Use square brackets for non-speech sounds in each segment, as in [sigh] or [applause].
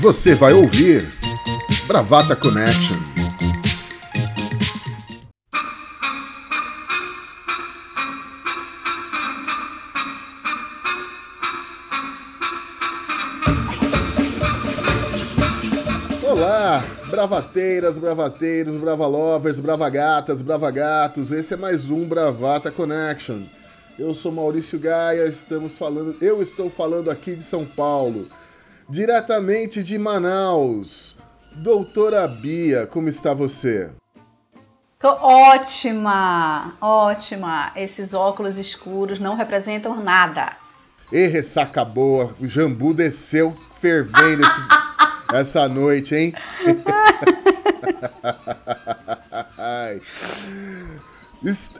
Você vai ouvir Bravata Connection. Olá, bravateiras, bravateiros, bravalovers, bravagatas, bravagatos. Esse é mais um Bravata Connection. Eu sou Maurício Gaia, estamos falando, eu estou falando aqui de São Paulo, diretamente de Manaus. Doutora Bia, como está você? Tô ótima, ótima. Esses óculos escuros não representam nada. E ressaca boa, o jambu desceu fervendo esse, [laughs] essa noite, hein?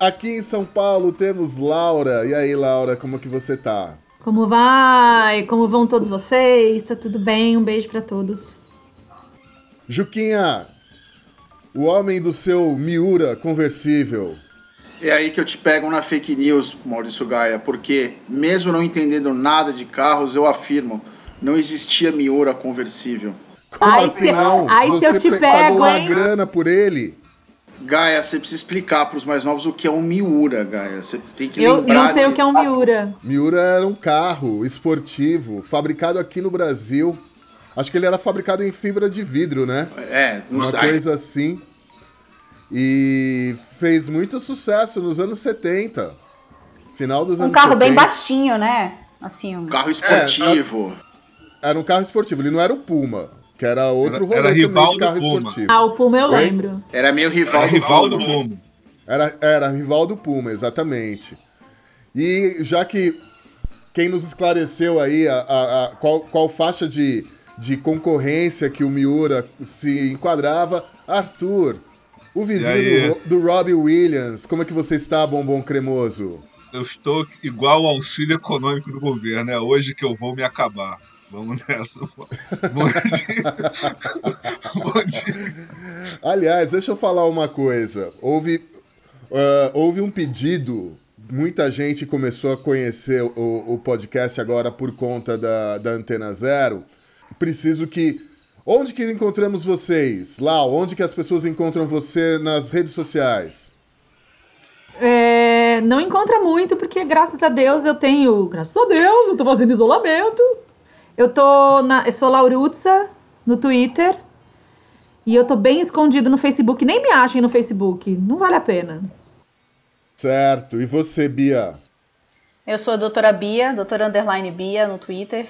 Aqui em São Paulo temos Laura. E aí, Laura, como que você tá? Como vai? Como vão todos vocês? Tá tudo bem? Um beijo para todos. Juquinha, o homem do seu Miura conversível. É aí que eu te pego na fake news, Maurício Gaia, porque mesmo não entendendo nada de carros, eu afirmo, não existia Miura conversível. Como aí assim se, não? Aí você se eu te pego, pagou uma grana por ele? Gaia, você precisa explicar para os mais novos o que é um Miura, Gaia. Você tem que eu lembrar. Eu não sei de... o que é um Miura. Miura era um carro esportivo fabricado aqui no Brasil. Acho que ele era fabricado em fibra de vidro, né? É, não Uma coisa assim. E fez muito sucesso nos anos 70. Final dos um anos 70. Um carro bem baixinho, né? Assim, um... Carro esportivo. É, era um carro esportivo, ele não era o Puma. Que era outro rolê era rival de carro do Puma. esportivo. Ah, o Puma eu Oi? lembro. Era meio rival, era do, rival Puma. do Puma. Era, era rival do Puma, exatamente. E já que quem nos esclareceu aí a, a, a qual, qual faixa de, de concorrência que o Miura se enquadrava, Arthur, o vizinho do, do Robbie Williams. Como é que você está, bombom cremoso? Eu estou igual ao auxílio econômico do governo. É hoje que eu vou me acabar. Vamos nessa. Bom dia. Bom dia. Aliás, deixa eu falar uma coisa. Houve, uh, houve um pedido. Muita gente começou a conhecer o, o podcast agora por conta da, da Antena Zero. Preciso que. Onde que encontramos vocês? Lá, onde que as pessoas encontram você nas redes sociais? É, não encontra muito, porque graças a Deus eu tenho. Graças a Deus, eu tô fazendo isolamento. Eu tô na. Eu sou Laurutza no Twitter. E eu tô bem escondido no Facebook. Nem me achem no Facebook. Não vale a pena. Certo. E você, Bia? Eu sou a doutora Bia, doutora underline Bia no Twitter.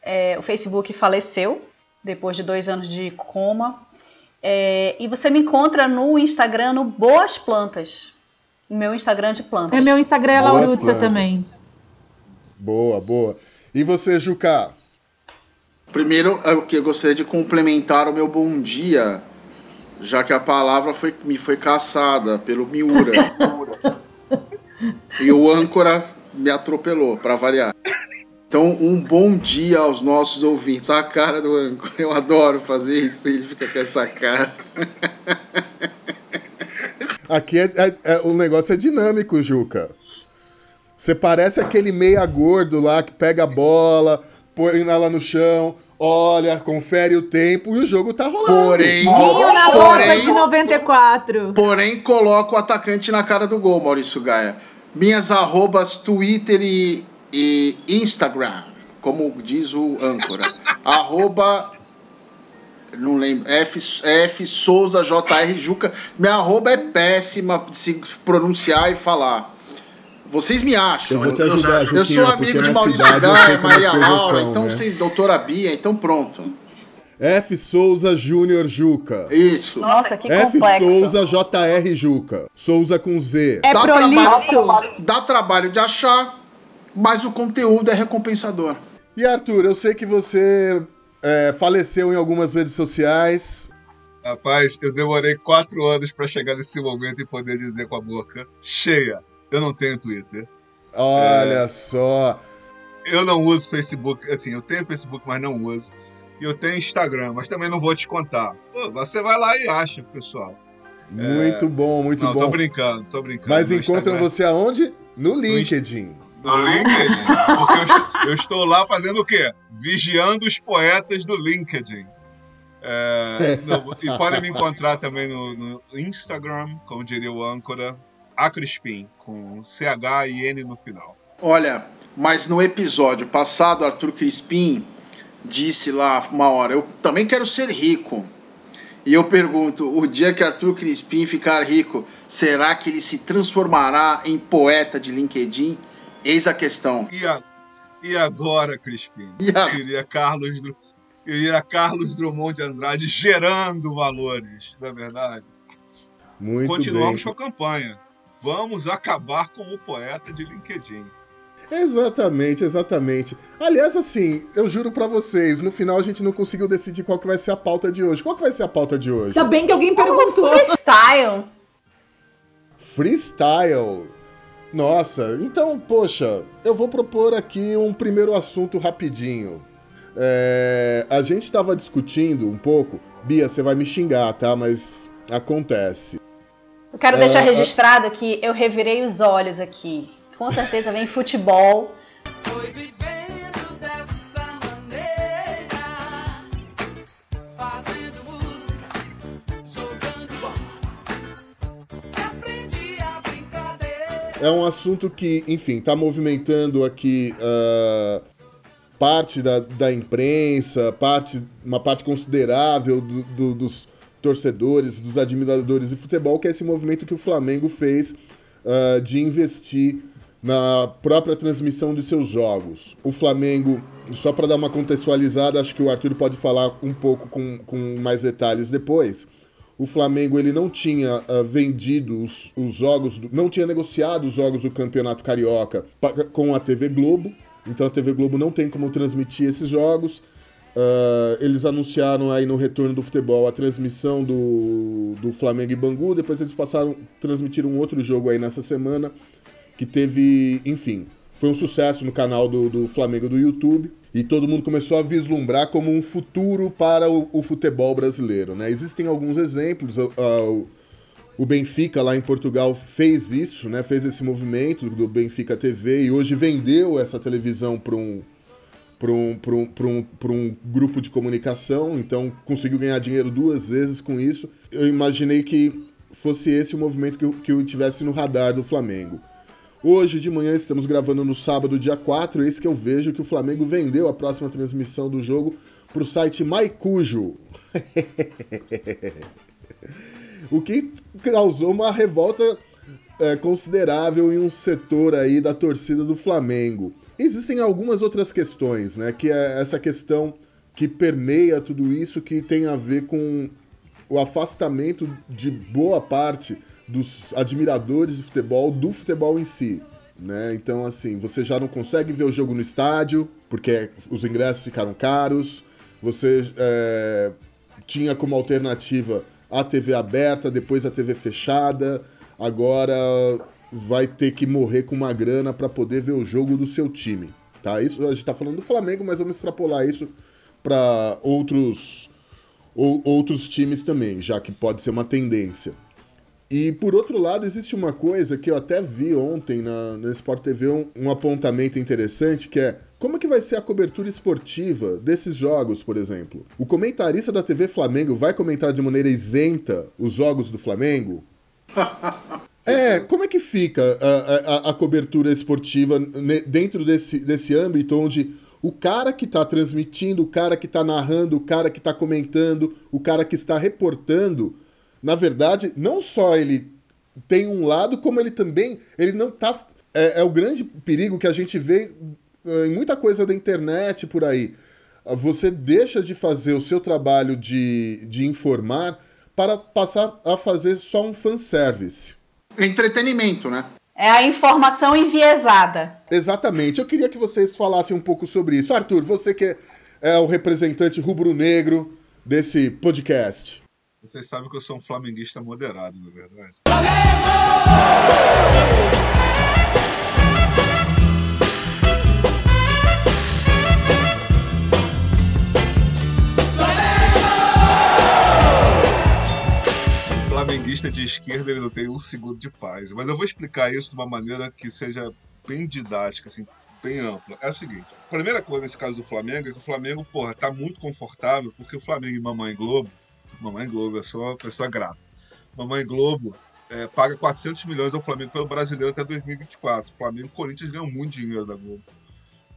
É, o Facebook faleceu depois de dois anos de coma. É, e você me encontra no Instagram no Boas Plantas. Meu Instagram de plantas. É meu Instagram é Laurutza também. Boa, boa. E você, Juca? Primeiro, eu gostaria de complementar o meu bom dia, já que a palavra foi, me foi caçada pelo Miura. [laughs] e o âncora me atropelou, para variar. Então, um bom dia aos nossos ouvintes. A cara do âncora, eu adoro fazer isso, ele fica com essa cara. Aqui é, é, é, o negócio é dinâmico, Juca. Você parece aquele meia gordo lá que pega a bola, põe ela no chão, olha, confere o tempo e o jogo tá rolando. Porém, Vinho na porém, de 94. Porém, coloca o atacante na cara do gol, Maurício Gaia. Minhas arrobas Twitter e, e Instagram, como diz o âncora. arroba não lembro, F, F Souza JR Juca. Minha arroba é péssima de se pronunciar e falar. Vocês me acham. Eu vou te ajudar, Eu, eu sou amigo de Maurício Gaia, Maria Laura, são, então né? vocês, doutora Bia, então pronto. F Souza Júnior Juca. Isso. Nossa, que F complexo. Souza JR Juca. Souza com Z. É dá prolixo. Trabalho, dá trabalho de achar, mas o conteúdo é recompensador. E Arthur, eu sei que você é, faleceu em algumas redes sociais. Rapaz, eu demorei quatro anos para chegar nesse momento e poder dizer com a boca cheia eu não tenho Twitter. Olha é, só. Eu não uso Facebook. Assim, eu tenho Facebook, mas não uso. E eu tenho Instagram, mas também não vou te contar. Pô, você vai lá e acha, pessoal. Muito é... bom, muito não, bom. Tô brincando, tô brincando. Mas encontram você aonde? No LinkedIn. No LinkedIn. Porque eu, eu, estou lá fazendo o quê? Vigiando os poetas do LinkedIn. É, [laughs] no, e podem me encontrar também no, no, Instagram, como diria o âncora, a Crispim, com CH e N no final. Olha, mas no episódio passado, Arthur Crispim disse lá uma hora: Eu também quero ser rico. E eu pergunto: o dia que Arthur Crispim ficar rico, será que ele se transformará em poeta de LinkedIn? Eis a questão. E, a, e agora, Crispim? E a... Queria Carlos, queria Carlos Drummond de Andrade gerando valores, não é verdade? Muito Continuamos bem. com a campanha. Vamos acabar com o poeta de LinkedIn. Exatamente, exatamente. Aliás, assim, eu juro para vocês, no final a gente não conseguiu decidir qual que vai ser a pauta de hoje. Qual que vai ser a pauta de hoje? Tá bem que alguém perguntou. freestyle. Freestyle. Nossa, então, poxa, eu vou propor aqui um primeiro assunto rapidinho. É, a gente estava discutindo um pouco. Bia, você vai me xingar, tá? Mas acontece. Quero é, deixar registrado que eu revirei os olhos aqui. Com certeza vem futebol. É um assunto que, enfim, está movimentando aqui uh, parte da, da imprensa, parte, uma parte considerável do, do, dos torcedores, dos admiradores de futebol, que é esse movimento que o Flamengo fez uh, de investir na própria transmissão de seus jogos. O Flamengo, só para dar uma contextualizada, acho que o Arthur pode falar um pouco com, com mais detalhes depois. O Flamengo ele não tinha uh, vendido os, os jogos, do, não tinha negociado os jogos do Campeonato Carioca com a TV Globo, então a TV Globo não tem como transmitir esses jogos. Uh, eles anunciaram aí no retorno do futebol a transmissão do, do Flamengo e Bangu, depois eles passaram, transmitiram um outro jogo aí nessa semana, que teve, enfim, foi um sucesso no canal do, do Flamengo do YouTube e todo mundo começou a vislumbrar como um futuro para o, o futebol brasileiro. Né? Existem alguns exemplos. Uh, o Benfica lá em Portugal fez isso, né? fez esse movimento do Benfica TV e hoje vendeu essa televisão para um, um, um, um, um grupo de comunicação, então conseguiu ganhar dinheiro duas vezes com isso. Eu imaginei que fosse esse o movimento que eu, que eu tivesse no radar do Flamengo. Hoje de manhã estamos gravando no sábado, dia 4, eis que eu vejo que o Flamengo vendeu a próxima transmissão do jogo para o site Maicujo. [laughs] o que causou uma revolta é, considerável em um setor aí da torcida do Flamengo. Existem algumas outras questões, né? Que é essa questão que permeia tudo isso, que tem a ver com o afastamento de boa parte dos admiradores de futebol, do futebol em si. Né? Então, assim, você já não consegue ver o jogo no estádio, porque os ingressos ficaram caros. Você é, tinha como alternativa a TV aberta, depois a TV fechada. Agora vai ter que morrer com uma grana para poder ver o jogo do seu time. Tá? Isso a gente está falando do Flamengo, mas vamos extrapolar isso para outros, ou, outros times também, já que pode ser uma tendência. E por outro lado, existe uma coisa que eu até vi ontem na, no Sport TV, um, um apontamento interessante, que é como que vai ser a cobertura esportiva desses jogos, por exemplo? O comentarista da TV Flamengo vai comentar de maneira isenta os jogos do Flamengo? [laughs] É, como é que fica a, a, a cobertura esportiva dentro desse, desse âmbito onde o cara que está transmitindo, o cara que está narrando, o cara que está comentando, o cara que está reportando na verdade, não só ele tem um lado, como ele também. Ele não tá. É, é o grande perigo que a gente vê eh, em muita coisa da internet por aí. Você deixa de fazer o seu trabalho de, de informar para passar a fazer só um fanservice. Entretenimento, né? É a informação enviesada. Exatamente. Eu queria que vocês falassem um pouco sobre isso. Arthur, você que é o representante rubro-negro desse podcast. Vocês sabem que eu sou um flamenguista moderado, na é verdade. Flamenguista de esquerda ele não tem um segundo de paz. Mas eu vou explicar isso de uma maneira que seja bem didática, assim, bem ampla. É o seguinte: a primeira coisa nesse caso do Flamengo é que o Flamengo, porra, tá muito confortável, porque o Flamengo e Mamãe Globo, Mamãe Globo, eu sou uma pessoa grata. Mamãe Globo é, paga 400 milhões ao Flamengo pelo brasileiro até 2024. O Flamengo e o Corinthians ganham muito dinheiro da Globo.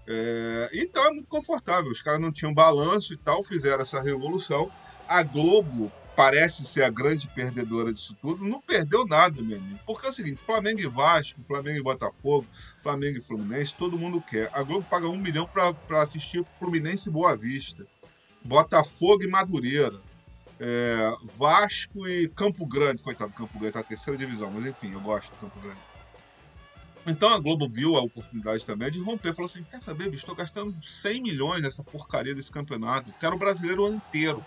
É, então é muito confortável. Os caras não tinham balanço e tal, fizeram essa revolução. A Globo parece ser a grande perdedora disso tudo, não perdeu nada, meu amigo. Porque é o seguinte: Flamengo e Vasco, Flamengo e Botafogo, Flamengo e Fluminense, todo mundo quer. A Globo paga um milhão para assistir Fluminense e Boa Vista, Botafogo e Madureira. É, Vasco e Campo Grande, coitado, Campo Grande tá na terceira divisão, mas enfim, eu gosto do Campo Grande. Então a Globo viu a oportunidade também de romper, falou assim: quer saber, bicho, estou gastando 100 milhões nessa porcaria desse campeonato, quero o brasileiro inteiro.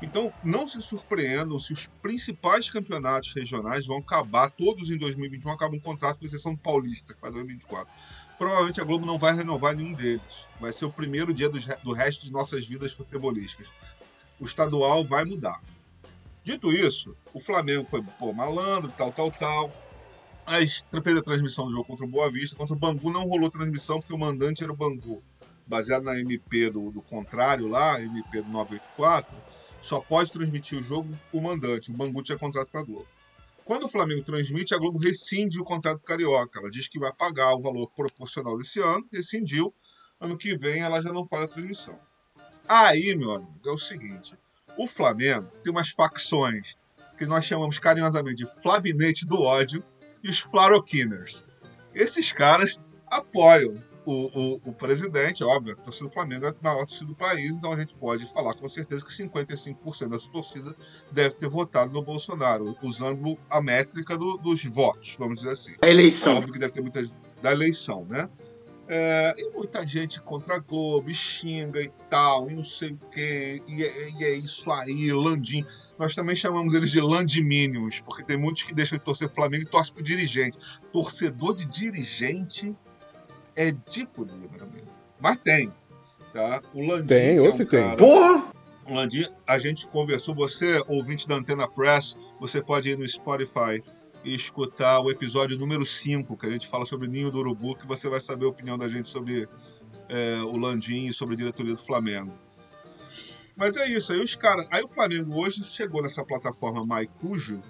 Então, não se surpreendam se os principais campeonatos regionais vão acabar, todos em 2021 acabam um contrato, com exceção do Paulista, vai 2024. Provavelmente a Globo não vai renovar nenhum deles. Vai ser o primeiro dia do, do resto de nossas vidas futebolísticas. O estadual vai mudar. Dito isso, o Flamengo foi pô, malandro, tal, tal, tal. Aí fez a transmissão do jogo contra o Boa Vista. Contra o Bangu não rolou transmissão porque o mandante era o Bangu. Baseado na MP do, do contrário lá, MP do 984 só pode transmitir o jogo o mandante. O Bangu tinha contrato com a Globo. Quando o Flamengo transmite, a Globo rescinde o contrato carioca. Ela diz que vai pagar o valor proporcional desse ano, rescindiu. Ano que vem ela já não faz a transmissão. Aí, meu amigo, é o seguinte: o Flamengo tem umas facções que nós chamamos carinhosamente de Flabinete do ódio e os Flaroquiners. Esses caras apoiam o, o, o, presidente, óbvio, a torcida do Flamengo é a maior torcida do país, então a gente pode falar com certeza que 55% dessa torcida deve ter votado no Bolsonaro, usando a métrica do, dos votos, vamos dizer assim. A eleição. Óbvio que deve ter muita da eleição, né? É, e muita gente contra a Globo, xinga e tal, e não sei o quê, e é, e é isso aí, Landim. Nós também chamamos eles de Landiminions, porque tem muitos que deixam de torcer Flamengo e torcem pro dirigente. Torcedor de dirigente é de fuder, meu amigo. Mas tem. Tá? O Landim. Tem, ou é um se cara... tem. Porra! O Landim, a gente conversou. Você, ouvinte da Antena Press, você pode ir no Spotify e escutar o episódio número 5, que a gente fala sobre Ninho do Urubu, que você vai saber a opinião da gente sobre é, o Landim e sobre a diretoria do Flamengo. Mas é isso, aí os caras. Aí o Flamengo hoje chegou nessa plataforma Maicujo,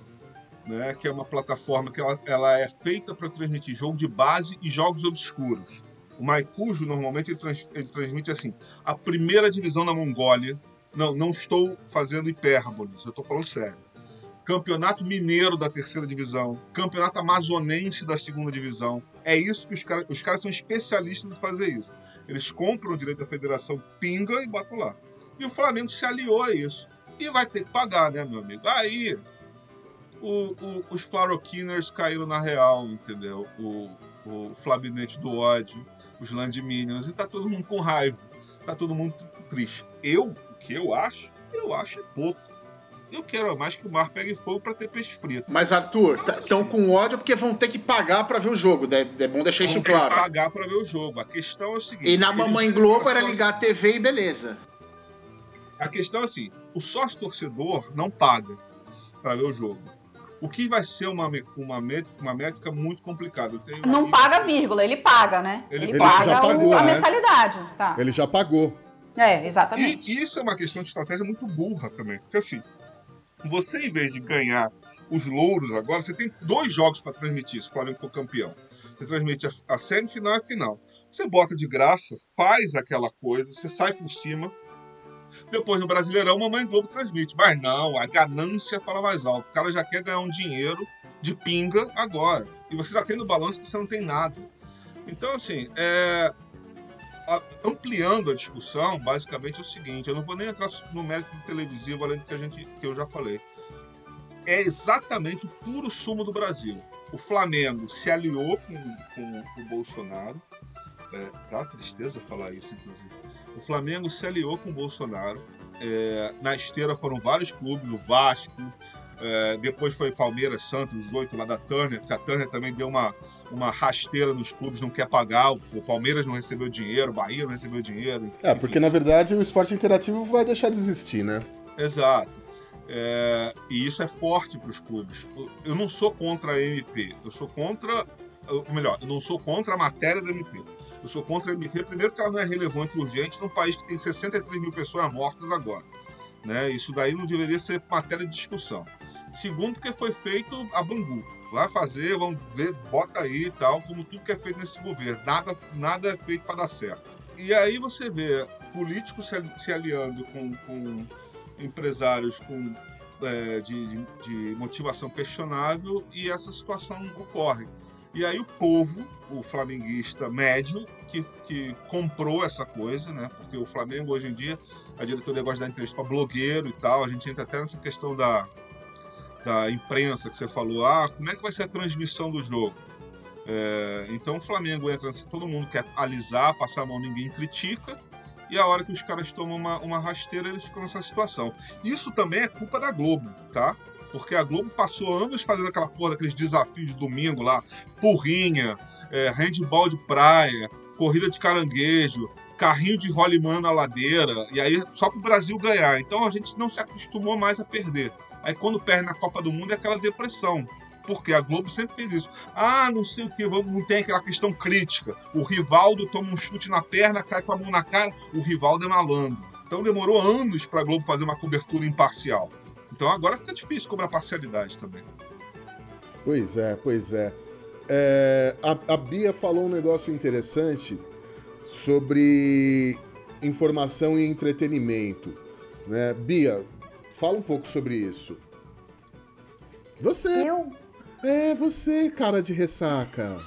né, que é uma plataforma que ela, ela é feita para transmitir jogo de base e jogos obscuros. O Maicujo, normalmente, ele, trans, ele, transmite assim, a primeira divisão da Mongólia. Não, não estou fazendo hipérboles, eu estou falando sério. Campeonato Mineiro da terceira divisão, Campeonato Amazonense da segunda divisão. É isso que os caras. Os caras são especialistas em fazer isso. Eles compram o direito da federação, pinga e botam lá. E o Flamengo se aliou a isso. E vai ter que pagar, né, meu amigo? Aí o, o, os Flaroquiners caíram na real, entendeu? O, o Flabinete do ódio, os Landminions, e tá todo mundo com raiva. Tá todo mundo triste. Eu, o que eu acho? Eu acho é pouco. Eu quero mais que o mar pegue fogo para ter peixe frito. Mas, Arthur, estão com ódio porque vão ter que pagar para ver o jogo. É, é bom deixar isso claro. pagar para ver o jogo. A questão é o seguinte. E na Mamãe Globo era ligar a TV e beleza. A questão é assim: o sócio torcedor não paga para ver o jogo. O que vai ser uma, uma, métrica, uma métrica muito complicada. Não paga vírgula, ele paga, né? Ele, ele paga pagou, a né? mensalidade. Tá. Ele já pagou. É, exatamente. E isso é uma questão de estratégia muito burra também. Porque assim, você em vez de ganhar os louros agora, você tem dois jogos para transmitir se o Flamengo for campeão. Você transmite a, a semifinal e a final. Você bota de graça, faz aquela coisa, você sai por cima, depois no Brasileirão, Mamãe Globo transmite. Mas não, a ganância fala mais alto. O cara já quer ganhar um dinheiro de pinga agora. E você já tem no balanço que você não tem nada. Então, assim, é... ampliando a discussão, basicamente é o seguinte: eu não vou nem entrar no mérito televisivo, além do que, a gente, que eu já falei. É exatamente o puro sumo do Brasil. O Flamengo se aliou com, com, com o Bolsonaro. É, dá tristeza falar isso, inclusive o Flamengo se aliou com o Bolsonaro. É, na esteira foram vários clubes, o Vasco, é, depois foi Palmeiras, Santos, os oito lá da Turner, porque a Turner também deu uma, uma rasteira nos clubes, não quer pagar, o, Palmeiras não recebeu dinheiro, o Bahia não recebeu dinheiro. Enfim. É, porque na verdade o esporte interativo vai deixar de existir, né? Exato. É, e isso é forte para os clubes. Eu não sou contra a MP, eu sou contra ou melhor, eu não sou contra a matéria da MP. Eu sou contra a MP, primeiro que ela não é relevante e urgente num país que tem 63 mil pessoas mortas agora. Né? Isso daí não deveria ser matéria de discussão. Segundo, porque foi feito a Bangu. Vai fazer, vamos ver, bota aí e tal, como tudo que é feito nesse governo. Nada, nada é feito para dar certo. E aí você vê políticos se, se aliando com, com empresários com, é, de, de motivação questionável e essa situação ocorre. E aí o povo, o flamenguista médio, que, que comprou essa coisa, né? Porque o Flamengo hoje em dia, a diretoria gosta de dar entrevista para blogueiro e tal. A gente entra até nessa questão da, da imprensa que você falou. Ah, como é que vai ser a transmissão do jogo? É, então o Flamengo entra, todo mundo quer alisar, passar a mão, ninguém critica. E a hora que os caras tomam uma, uma rasteira, eles ficam nessa situação. Isso também é culpa da Globo, tá? Porque a Globo passou anos fazendo aquela porra daqueles desafios de domingo lá, porrinha, é, handball de praia, corrida de caranguejo, carrinho de rolimã na ladeira, e aí só pro Brasil ganhar. Então a gente não se acostumou mais a perder. Aí quando perde na Copa do Mundo é aquela depressão. Porque a Globo sempre fez isso. Ah, não sei o que, não tem aquela questão crítica. O Rivaldo toma um chute na perna, cai com a mão na cara, o Rivaldo é malandro. Então demorou anos para a Globo fazer uma cobertura imparcial. Então agora fica difícil cobrar parcialidade também. Pois é, pois é. é a, a Bia falou um negócio interessante sobre informação e entretenimento. Né? Bia, fala um pouco sobre isso. Você. Eu? É, você, cara de ressaca.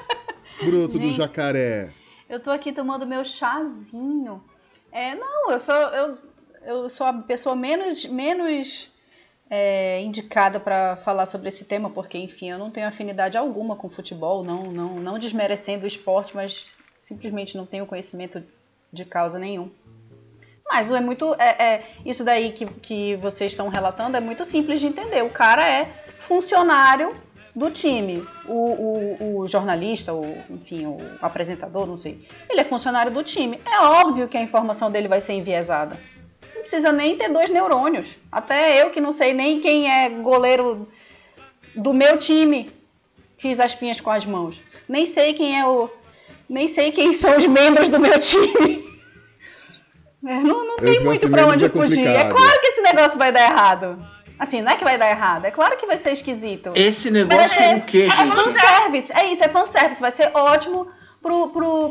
[laughs] Bruto Gente, do jacaré. Eu tô aqui tomando meu chazinho. É, não, eu sou eu, eu sou a pessoa menos menos é, indicada para falar sobre esse tema, porque, enfim, eu não tenho afinidade alguma com futebol, não, não, não desmerecendo o esporte, mas simplesmente não tenho conhecimento de causa nenhum. Mas é muito. É, é, isso daí que, que vocês estão relatando é muito simples de entender. O cara é funcionário do time. O, o, o, jornalista, o, enfim, o apresentador, não sei. Ele é funcionário do time. É óbvio que a informação dele vai ser enviesada precisa nem ter dois neurônios. Até eu que não sei nem quem é goleiro do meu time fiz as pinhas com as mãos. Nem sei quem é o. Nem sei quem são os membros do meu time. [laughs] É, não, não tem muito pra onde é fugir. É claro que esse negócio vai dar errado. Assim, não é que vai dar errado, é claro que vai ser esquisito. Esse negócio é, é o quê, é gente? É fanservice, é isso, é fanservice. Vai ser ótimo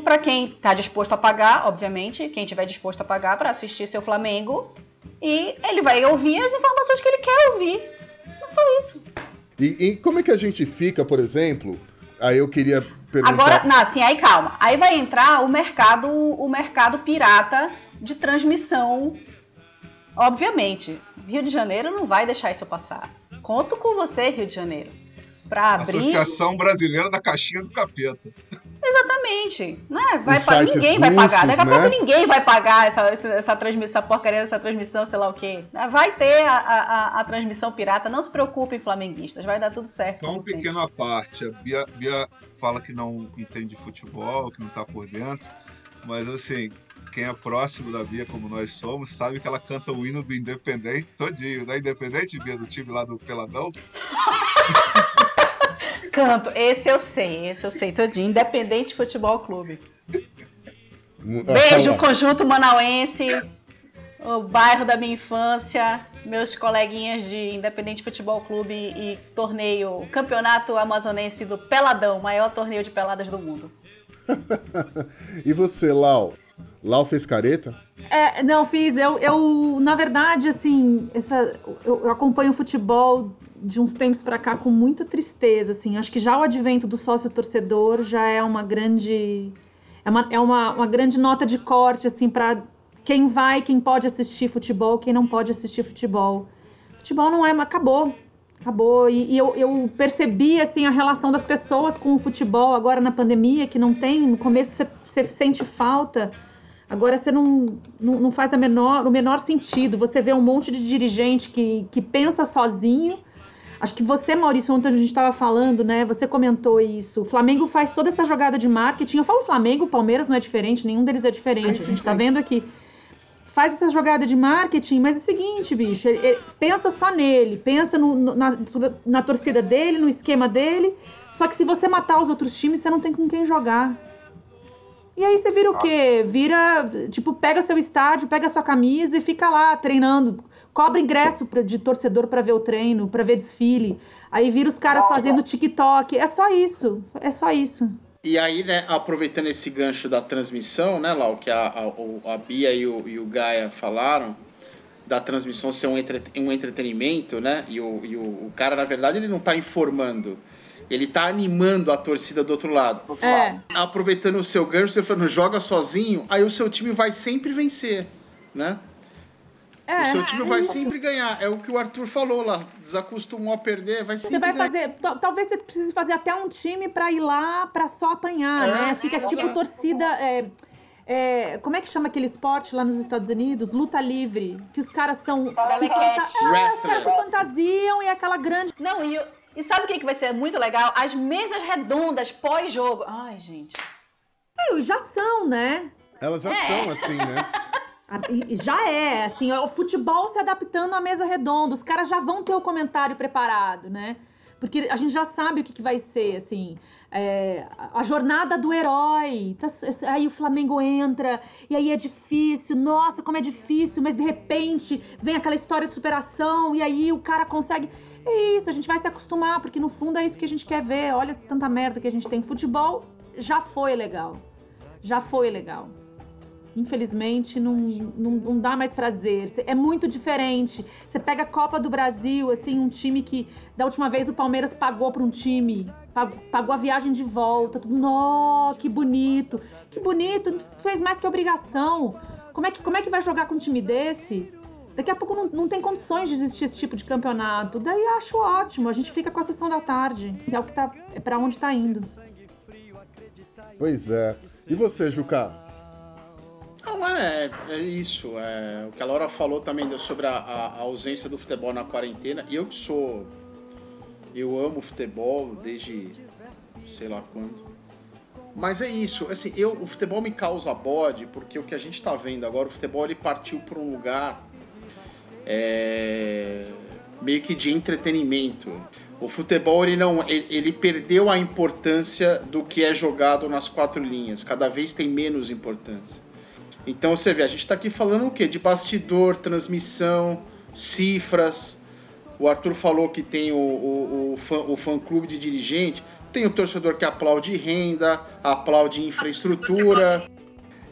para quem está disposto a pagar, obviamente, quem estiver disposto a pagar para assistir seu Flamengo. E ele vai ouvir as informações que ele quer ouvir. É só isso. E, e como é que a gente fica, por exemplo? Aí eu queria perguntar. Agora, não, assim, aí calma. Aí vai entrar o mercado, o mercado pirata de transmissão. Obviamente, Rio de Janeiro não vai deixar isso passar. Conto com você, Rio de Janeiro. Pra abrir. Associação Brasileira da Caixinha do Capeta. Exatamente. Né? Vai pagar, ninguém vai pagar. Daqui a né? pouco ninguém vai pagar essa, essa, essa transmissão, essa porcaria dessa transmissão, sei lá o quê. Vai ter a, a, a transmissão pirata. Não se preocupem, flamenguistas. Vai dar tudo certo. Só um pequeno à parte. A Bia, Bia fala que não entende futebol, que não tá por dentro. Mas assim, quem é próximo da Bia, como nós somos, sabe que ela canta o hino do Independente todinho. Não é Independente, Bia, do time lá do Peladão? [laughs] canto. Esse eu sei, esse eu sei todinho. Independente Futebol Clube. Beijo, conjunto manauense, o bairro da minha infância, meus coleguinhas de Independente Futebol Clube e torneio, campeonato amazonense do Peladão, maior torneio de peladas do mundo. [laughs] e você, Lau? Lau fez careta? É, não, fiz. Eu, eu, na verdade, assim, essa, eu, eu acompanho futebol de uns tempos para cá com muita tristeza, assim. Acho que já o advento do sócio torcedor já é uma grande é uma, é uma, uma grande nota de corte assim para quem vai, quem pode assistir futebol, quem não pode assistir futebol. Futebol não é, acabou. Acabou. E, e eu, eu percebi assim a relação das pessoas com o futebol agora na pandemia, que não tem, no começo você, sente falta. Agora você não, não, não faz a menor, o menor sentido. Você vê um monte de dirigente que, que pensa sozinho Acho que você, Maurício, ontem a gente estava falando, né? Você comentou isso. O Flamengo faz toda essa jogada de marketing. Eu falo Flamengo, Palmeiras não é diferente, nenhum deles é diferente. A gente está vendo aqui. faz essa jogada de marketing, mas é o seguinte, bicho, ele, ele, pensa só nele, pensa no, no, na, na torcida dele, no esquema dele. Só que se você matar os outros times, você não tem com quem jogar. E aí você vira o quê? Vira, tipo, pega seu estádio, pega sua camisa e fica lá treinando. Cobra ingresso pra, de torcedor para ver o treino, para ver desfile. Aí vira os caras fazendo TikTok. É só isso. É só isso. E aí, né, aproveitando esse gancho da transmissão, né, Lau, que a, a, a Bia e o, e o Gaia falaram, da transmissão ser um, entre, um entretenimento, né? E, o, e o, o cara, na verdade, ele não está informando. Ele tá animando a torcida do outro lado. É. Aproveitando o seu gancho, você falando, joga sozinho, aí o seu time vai sempre vencer, né? É, o seu time vai isso. sempre ganhar. É o que o Arthur falou lá. Desacostumou a perder, vai sempre Você vai ganhar. fazer. Talvez você precise fazer até um time pra ir lá pra só apanhar, é, né? Fica é, tipo torcida. É, é, como é que chama aquele esporte lá nos Estados Unidos? Luta livre. Que os caras são. Se fanta... é, os caras se fantasiam e é aquela grande. Não, e, e sabe o que, que vai ser muito legal? As mesas redondas pós-jogo. Ai, gente. É, já são, né? Elas já é. são assim, né? [laughs] Já é, assim, o futebol se adaptando à mesa redonda. Os caras já vão ter o comentário preparado, né? Porque a gente já sabe o que, que vai ser, assim. É, a jornada do herói. Tá, aí o Flamengo entra, e aí é difícil. Nossa, como é difícil, mas de repente vem aquela história de superação, e aí o cara consegue. É isso, a gente vai se acostumar, porque no fundo é isso que a gente quer ver. Olha tanta merda que a gente tem. Futebol já foi legal. Já foi legal infelizmente, não, não, não dá mais prazer. É muito diferente. Você pega a Copa do Brasil, assim, um time que da última vez o Palmeiras pagou para um time, pagou, a viagem de volta, tudo, nó, que bonito, que bonito, fez mais que obrigação. Como é que, como é que vai jogar com um time desse? Daqui a pouco não, não tem condições de existir esse tipo de campeonato. Daí acho ótimo. A gente fica com a sessão da tarde, que é o que tá. É pra onde tá indo. Pois é. E você, Juca? Não, é, é isso. É, o que a Laura falou também sobre a, a, ausência do futebol na quarentena. Eu que sou. Eu amo futebol desde sei lá quando. Mas é isso, assim, eu, o futebol me causa bode, porque o que a gente está vendo agora, o futebol ele partiu para um lugar é, meio que de entretenimento. O futebol ele não, ele, ele, perdeu a importância do que é jogado nas quatro linhas. Cada vez tem menos importância. Então você vê, a gente está aqui falando o quê? De bastidor, transmissão, cifras. O Arthur falou que tem o, o, o, fã, o fã-clube de dirigente. Tem o torcedor que aplaude renda, aplaude infraestrutura.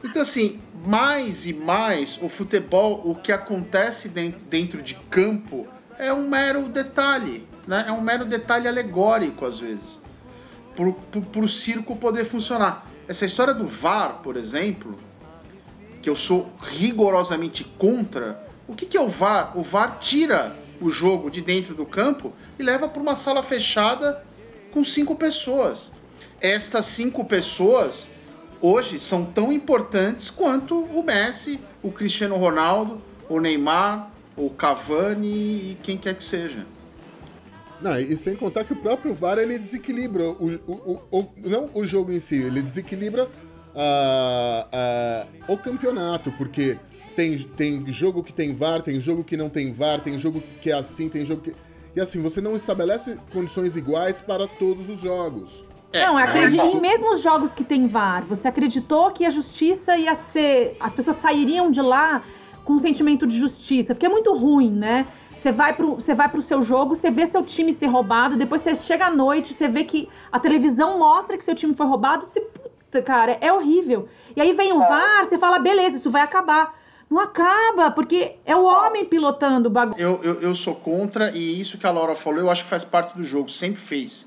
Então, assim, mais e mais o futebol, o que acontece dentro de campo é um mero detalhe, né? É um mero detalhe alegórico, às vezes, para o circo poder funcionar. Essa história do VAR, por exemplo, que eu sou rigorosamente contra, o que, que é o VAR? O VAR tira o jogo de dentro do campo e leva para uma sala fechada com cinco pessoas. Estas cinco pessoas hoje são tão importantes quanto o Messi, o Cristiano Ronaldo, o Neymar, o Cavani e quem quer que seja. Não, e sem contar que o próprio VAR ele desequilibra o, o, o, o não o jogo em si, ele desequilibra o campeonato, porque tem, tem jogo que tem VAR, tem jogo que não tem VAR, tem jogo que é assim, tem jogo que. E assim, você não estabelece condições iguais para todos os jogos. É, não, acredito, em mesmo os jogos que tem VAR, você acreditou que a justiça ia ser. As pessoas sairiam de lá com um sentimento de justiça, porque é muito ruim, né? Você vai pro, você vai pro seu jogo, você vê seu time ser roubado, depois você chega à noite, você vê que a televisão mostra que seu time foi roubado, você, cara, é horrível. E aí vem o é. VAR, você fala, beleza, isso vai acabar. Não acaba, porque é o homem pilotando o bagulho. Eu, eu, eu sou contra, e isso que a Laura falou, eu acho que faz parte do jogo, sempre fez.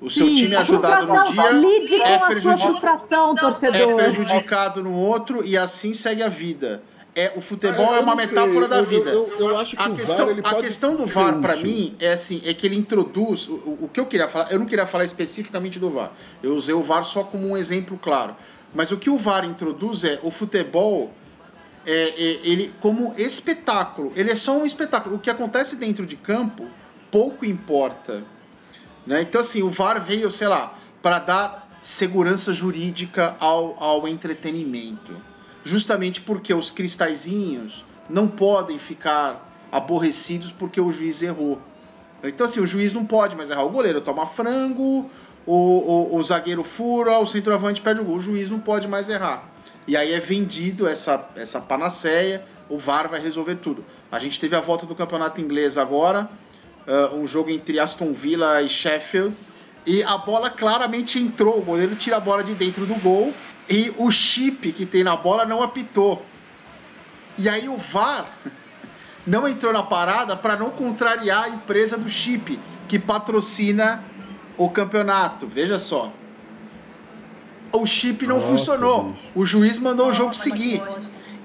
O seu Sim, time ajudado no dia. Lide é com a sua frustração, torcedor. É prejudicado no outro e assim segue a vida. É, o futebol é, é uma metáfora da vida. Eu, eu, eu, acho que a o questão, VAR, a questão do VAR para mim é assim, é que ele introduz o, o, que eu queria falar. Eu não queria falar especificamente do VAR. Eu usei o VAR só como um exemplo claro. Mas o que o VAR introduz é o futebol é, é, ele como espetáculo. Ele é só um espetáculo. O que acontece dentro de campo pouco importa. Né? Então assim, o VAR veio, sei lá, para dar segurança jurídica ao, ao entretenimento justamente porque os cristalzinhos não podem ficar aborrecidos porque o juiz errou. Então, assim, o juiz não pode mais errar. O goleiro toma frango, o, o, o zagueiro fura, o centroavante perde o gol. O juiz não pode mais errar. E aí é vendido essa, essa panaceia, o VAR vai resolver tudo. A gente teve a volta do campeonato inglês agora, uh, um jogo entre Aston Villa e Sheffield, e a bola claramente entrou. O goleiro tira a bola de dentro do gol e o chip que tem na bola não apitou. E aí o VAR [laughs] não entrou na parada para não contrariar a empresa do chip que patrocina o campeonato. Veja só. O chip não Nossa, funcionou. Bicho. O juiz mandou o jogo seguir.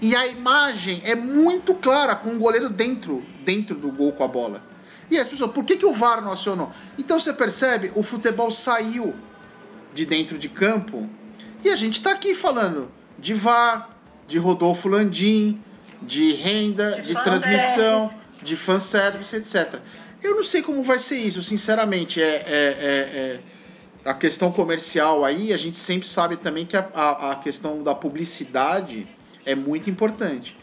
E a imagem é muito clara com o goleiro dentro, dentro do gol com a bola. E as pessoas, por que, que o VAR não acionou? Então você percebe, o futebol saiu de dentro de campo e a gente está aqui falando de VAR, de Rodolfo Landim, de renda, de, de transmissão, de fanservice, etc. Eu não sei como vai ser isso, sinceramente. É, é, é, é, a questão comercial aí, a gente sempre sabe também que a, a, a questão da publicidade é muito importante.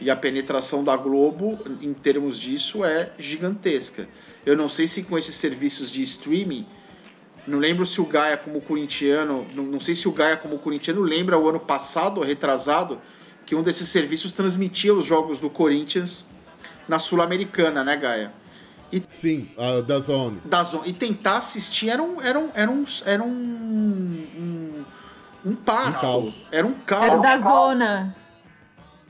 E a penetração da Globo, em termos disso, é gigantesca. Eu não sei se com esses serviços de streaming, não lembro se o Gaia como corintiano, não, não sei se o Gaia como corintiano lembra o ano passado, retrasado, que um desses serviços transmitia os jogos do Corinthians na Sul-Americana, né, Gaia? E, Sim, uh, da Zone. Da Zone. E tentar assistir era um, era um, era um, era um, um, um parto. Um caos. Era um caos. Era da Zona.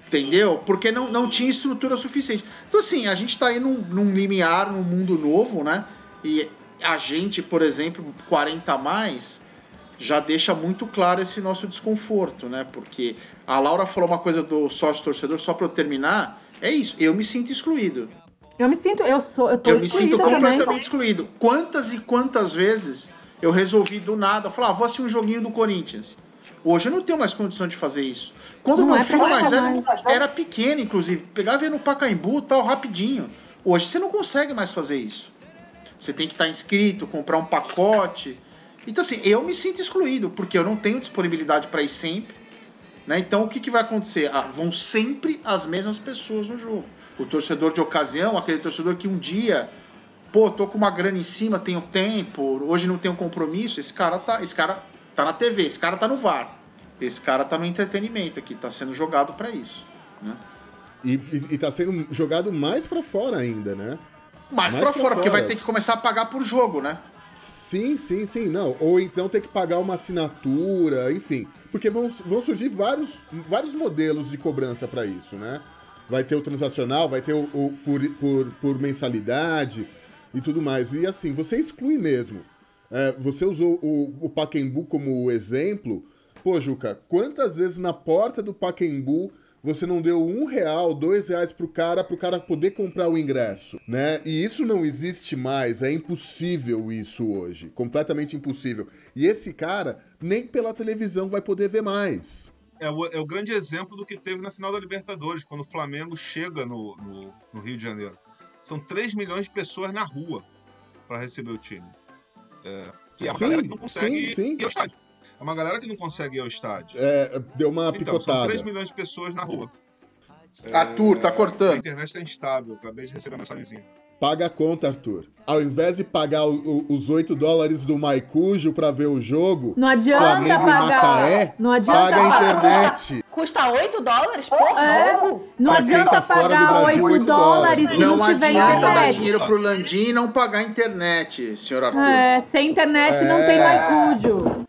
Entendeu? Porque não, não tinha estrutura suficiente. Então, assim, a gente tá aí num, num limiar, num mundo novo, né? E a gente, por exemplo, 40 a mais, já deixa muito claro esse nosso desconforto, né? Porque a Laura falou uma coisa do sócio torcedor, só para eu terminar. É isso, eu me sinto excluído. Eu me sinto, eu sou, eu tô Eu me sinto completamente também. excluído. Quantas e quantas vezes eu resolvi do nada falar, ah, vou assistir um joguinho do Corinthians. Hoje eu não tenho mais condição de fazer isso. Quando não meu é filho mais era, era pequeno, inclusive, pegava e ia no Pacaembu tal, rapidinho. Hoje você não consegue mais fazer isso. Você tem que estar inscrito, comprar um pacote. Então, assim, eu me sinto excluído, porque eu não tenho disponibilidade para ir sempre. Né? Então o que, que vai acontecer? Ah, vão sempre as mesmas pessoas no jogo. O torcedor de ocasião, aquele torcedor que um dia, pô, tô com uma grana em cima, tenho tempo, hoje não tenho compromisso, esse cara tá, esse cara tá na TV, esse cara tá no VAR. Esse cara tá no entretenimento aqui, tá sendo jogado para isso. Né? E, e, e tá sendo jogado mais para fora ainda, né? Mais, mais para fora, fora, porque vai ter que começar a pagar por jogo, né? Sim, sim, sim, não. Ou então ter que pagar uma assinatura, enfim. Porque vão, vão surgir vários, vários modelos de cobrança para isso, né? Vai ter o transacional, vai ter o, o por, por, por, mensalidade e tudo mais. E assim, você exclui mesmo. É, você usou o, o Pacaembu como exemplo. Pô, Juca, quantas vezes na porta do Pacaembu você não deu um real, dois reais pro cara, pro cara poder comprar o ingresso, né? E isso não existe mais, é impossível isso hoje, completamente impossível. E esse cara nem pela televisão vai poder ver mais. É o, é o grande exemplo do que teve na final da Libertadores, quando o Flamengo chega no, no, no Rio de Janeiro. São 3 milhões de pessoas na rua para receber o time. É, uma sim, galera não consegue sim, sim. ir ao estádio. É uma galera que não consegue ir ao estádio. É, deu uma então, picotada. São 3 milhões de pessoas na rua. Arthur, tá cortando. A internet tá instável, acabei de receber uma mensagenzinha. Paga a conta, Arthur. Ao invés de pagar o, o, os 8 dólares do Maicujo pra ver o jogo, não adianta Flamengo pagar. Macaé, não adianta paga a internet. Custa 8 dólares por é. jogo? Não pra adianta tá pagar 8, 8 dólares se não, não tiver internet. Não adianta dar dinheiro pro Landim e não pagar a internet, senhor Arthur. É, sem internet é. não tem Maicujo.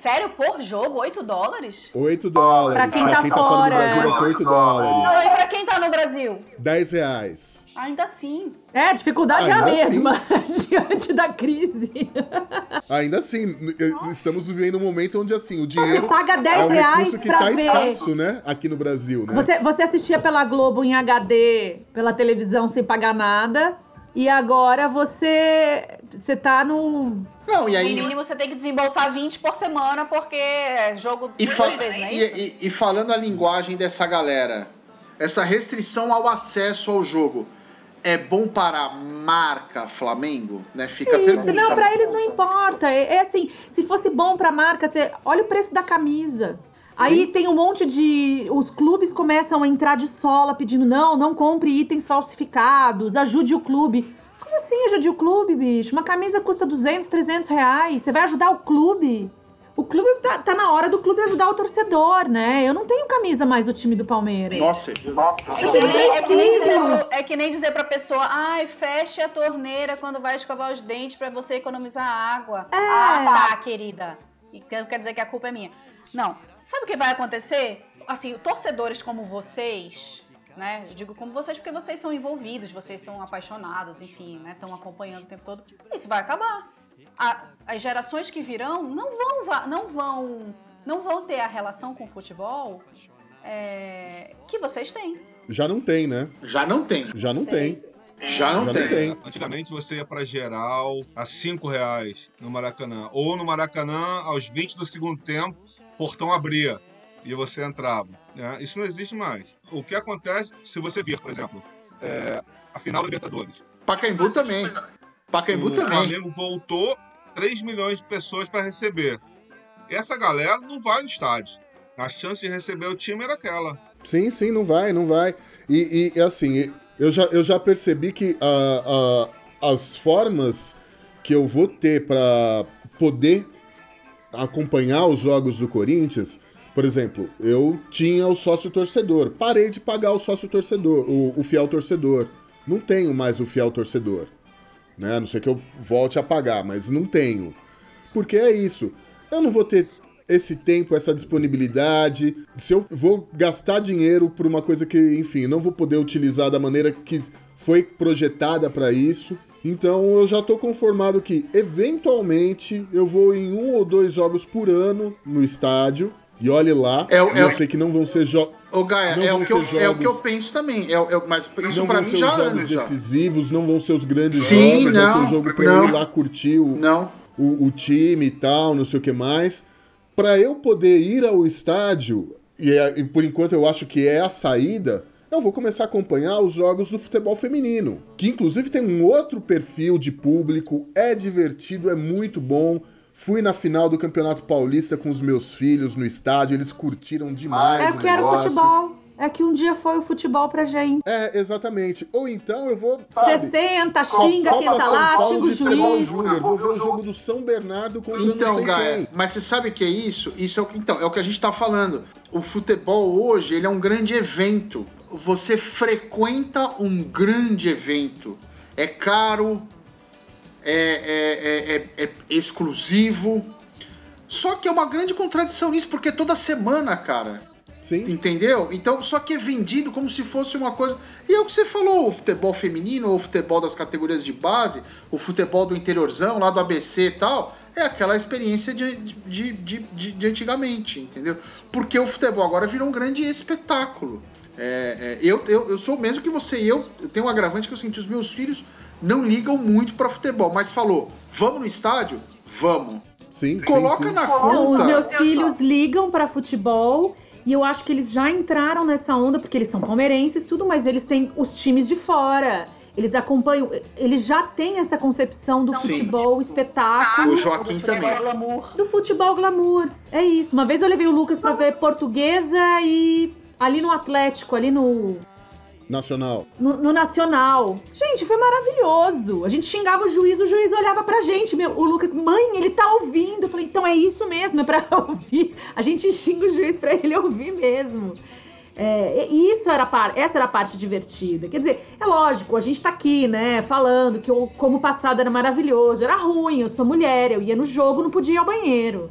Sério, por jogo, 8 dólares? 8 dólares. Pra quem, pra tá, quem fora. tá fora do Brasil vai ser 8 dólares. Não, e pra quem tá no Brasil? 10 reais. Ainda assim. É, a dificuldade Ainda é a mesma assim. [laughs] diante da crise. Ainda assim, estamos vivendo um momento onde assim, o dinheiro você paga 10 é um reais que pra tá ver. escasso, né? Aqui no Brasil, né? Você, você assistia pela Globo em HD, pela televisão sem pagar nada. E agora você você tá no não, e aí... No mínimo você tem que desembolsar 20 por semana, porque é jogo e duas vezes, é isso? E, e, e falando a linguagem dessa galera, essa restrição ao acesso ao jogo é bom para a marca Flamengo, né? Fica Isso, pergunta. não, para eles não importa. É, é, assim, se fosse bom para a marca, você olha o preço da camisa. Aí tem um monte de. Os clubes começam a entrar de sola pedindo: não, não compre itens falsificados, ajude o clube. Como assim ajude o clube, bicho? Uma camisa custa 200, 300 reais. Você vai ajudar o clube? O clube tá, tá, na hora do clube ajudar o torcedor, né? Eu não tenho camisa mais do time do Palmeiras. Nossa, nossa. É que, nem, é, que nem dizer, é que nem dizer pra pessoa, ai, feche a torneira quando vai escovar os dentes para você economizar água. É. Ah, tá, querida. E quer dizer que a culpa é minha. Não. Sabe o que vai acontecer? Assim, torcedores como vocês, né? Eu digo como vocês porque vocês são envolvidos, vocês são apaixonados, enfim, né? Estão acompanhando o tempo todo. Isso vai acabar. A, as gerações que virão não vão, não vão, não vão ter a relação com o futebol é, que vocês têm. Já não tem, né? Já não tem. Já não Sei. tem. Já não Já tem. tem. Antigamente você ia pra geral a 5 reais no Maracanã. Ou no Maracanã, aos 20 do segundo tempo, portão abria e você entrava. né? Isso não existe mais. O que acontece se você vir, por exemplo, é, a final da Libertadores? Pacaembu também. Pacaembu o também. Flamengo voltou 3 milhões de pessoas para receber. Essa galera não vai no estádio. A chance de receber o time era aquela. Sim, sim, não vai, não vai. E, e, assim, eu já, eu já percebi que ah, ah, as formas que eu vou ter para poder acompanhar os jogos do Corinthians, por exemplo, eu tinha o sócio torcedor, parei de pagar o sócio torcedor, o, o fiel torcedor. Não tenho mais o fiel torcedor. Né? A não ser que eu volte a pagar, mas não tenho. Porque é isso. Eu não vou ter esse tempo, essa disponibilidade. Se eu vou gastar dinheiro por uma coisa que, enfim, não vou poder utilizar da maneira que foi projetada para isso. Então eu já tô conformado que eventualmente eu vou em um ou dois jogos por ano no estádio. E olhe lá, É e é eu sei que não vão ser jogos. Ô, Gaia, Não é vão o, que eu, ser é o que eu jogos- penso também. É, é mas isso não pra mim já há jogos anos decisivos, não vão ser os grandes Sim, jogos, vai ser não, um jogo pra não. eu ir lá curtir o, Não. o, o time e tal, não sei o que mais. Pra eu poder ir ao estádio, e, é- e por enquanto eu acho que é a saída, eu vou começar a acompanhar os jogos do futebol feminino. Que inclusive tem um outro perfil de público, é divertido, é muito bom. Fui na final do Campeonato Paulista com os meus filhos no estádio, eles curtiram demais. É o que era o negócio. futebol. É que um dia foi o futebol pra gente. É, exatamente. Ou então eu vou. Sabe, senta, xinga quem tá lá, xinga o juiz. júnior. Vou ver o jogo do São Bernardo contra Então, Gaia, quem. mas você sabe o que é isso? Isso é o que, então, é o que a gente tá falando. O futebol hoje, ele é um grande evento. Você frequenta um grande evento. É caro, é, é- é- é- é exclusivo. Só que é uma grande contradição nisso, porque é toda semana, cara. Sim. Entendeu? Então, só que é vendido como se fosse uma coisa. E é o que você falou: o futebol feminino, ou o futebol das categorias de base, o futebol do interiorzão, lá do ABC e tal, é aquela experiência de, de, de, de, de antigamente, entendeu? Porque o futebol agora virou um grande espetáculo. É, é, eu, eu, eu sou o mesmo que você, e eu, eu tenho um agravante que eu sinto: os meus filhos não ligam muito pra futebol, mas falou: vamos no estádio? Vamos. Sim, sim, Coloca sim. na Não, os conta. meus filhos ligam pra futebol e eu acho que eles já entraram nessa onda porque eles são palmeirenses, tudo, mas eles têm os times de fora. Eles acompanham, eles já têm essa concepção do Sim. futebol espetáculo, O Joaquim Do futebol também. glamour. do futebol glamour. É isso. Uma vez eu levei o Lucas pra ver portuguesa e ali no Atlético, ali no Nacional. no, no Nacional. Gente, foi maravilhoso. A gente xingava o juiz, o juiz olhava pra gente. Meu, o Lucas, mãe, ele tá ouvindo. Eu falei, então é isso mesmo, é pra [laughs] ouvir. A gente xinga o juiz pra ele ouvir mesmo. É, e isso era par, essa era a parte divertida. Quer dizer, é lógico, a gente tá aqui, né, falando que o, como o passado era maravilhoso. Era ruim, eu sou mulher, eu ia no jogo, não podia ir ao banheiro.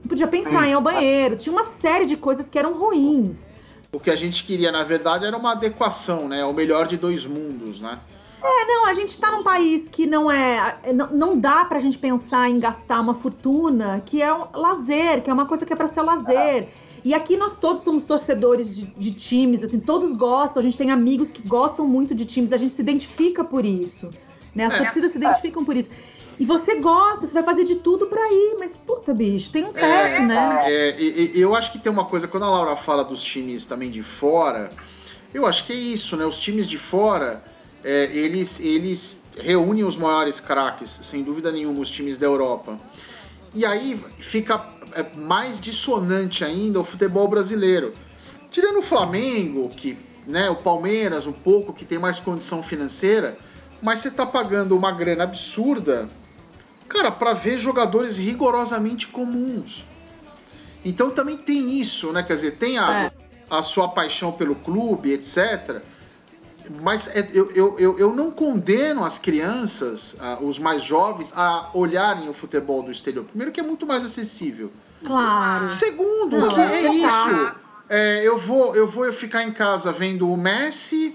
Não podia pensar em ir ao banheiro. Tinha uma série de coisas que eram ruins. O que a gente queria, na verdade, era uma adequação, né? O melhor de dois mundos, né? É, não, a gente tá num país que não é. Não, não dá pra gente pensar em gastar uma fortuna, que é um lazer, que é uma coisa que é pra ser lazer. E aqui nós todos somos torcedores de, de times, assim, todos gostam, a gente tem amigos que gostam muito de times, a gente se identifica por isso. Né? As torcidas se identificam por isso. E você gosta, você vai fazer de tudo pra ir, mas puta, bicho, tem um teto, né? É, e- e- eu acho que tem uma coisa, quando a Laura fala dos times também de fora, eu acho que é isso, né? Os times de fora, é, eles, eles reúnem os maiores craques, sem dúvida nenhuma, os times da Europa. E aí fica. é mais dissonante ainda o futebol brasileiro. Tirando o Flamengo, que, né, o Palmeiras um pouco, que tem mais condição financeira, mas você tá pagando uma grana absurda, cara, para ver jogadores rigorosamente comuns. Então também tem isso, né? Quer dizer, tem a, é. a sua paixão pelo clube, etc. Mas é, eu, eu, eu, não condeno as crianças, os mais jovens, a olharem o futebol do exterior. Primeiro que é muito mais acessível. Claro. Segundo, não, que é isso. É, eu, vou, eu vou ficar em casa vendo o Messi,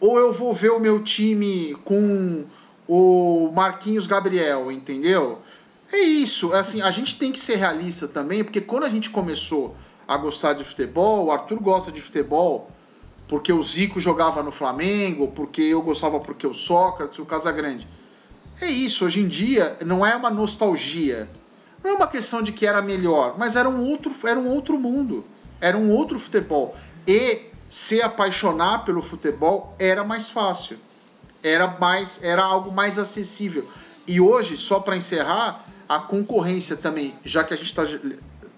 ou eu vou ver o meu time com o Marquinhos Gabriel, entendeu? É isso. Assim, a gente tem que ser realista também, porque quando a gente começou a gostar de futebol, o Arthur gosta de futebol porque o Zico jogava no Flamengo, porque eu gostava porque o Sócrates, o Casagrande. É isso, hoje em dia não é uma nostalgia. Não é uma questão de que era melhor, mas era um outro, era um outro mundo. Era um outro futebol. E se apaixonar pelo futebol era mais fácil. Era mais era algo mais acessível. E hoje, só para encerrar, a concorrência também, já que a gente está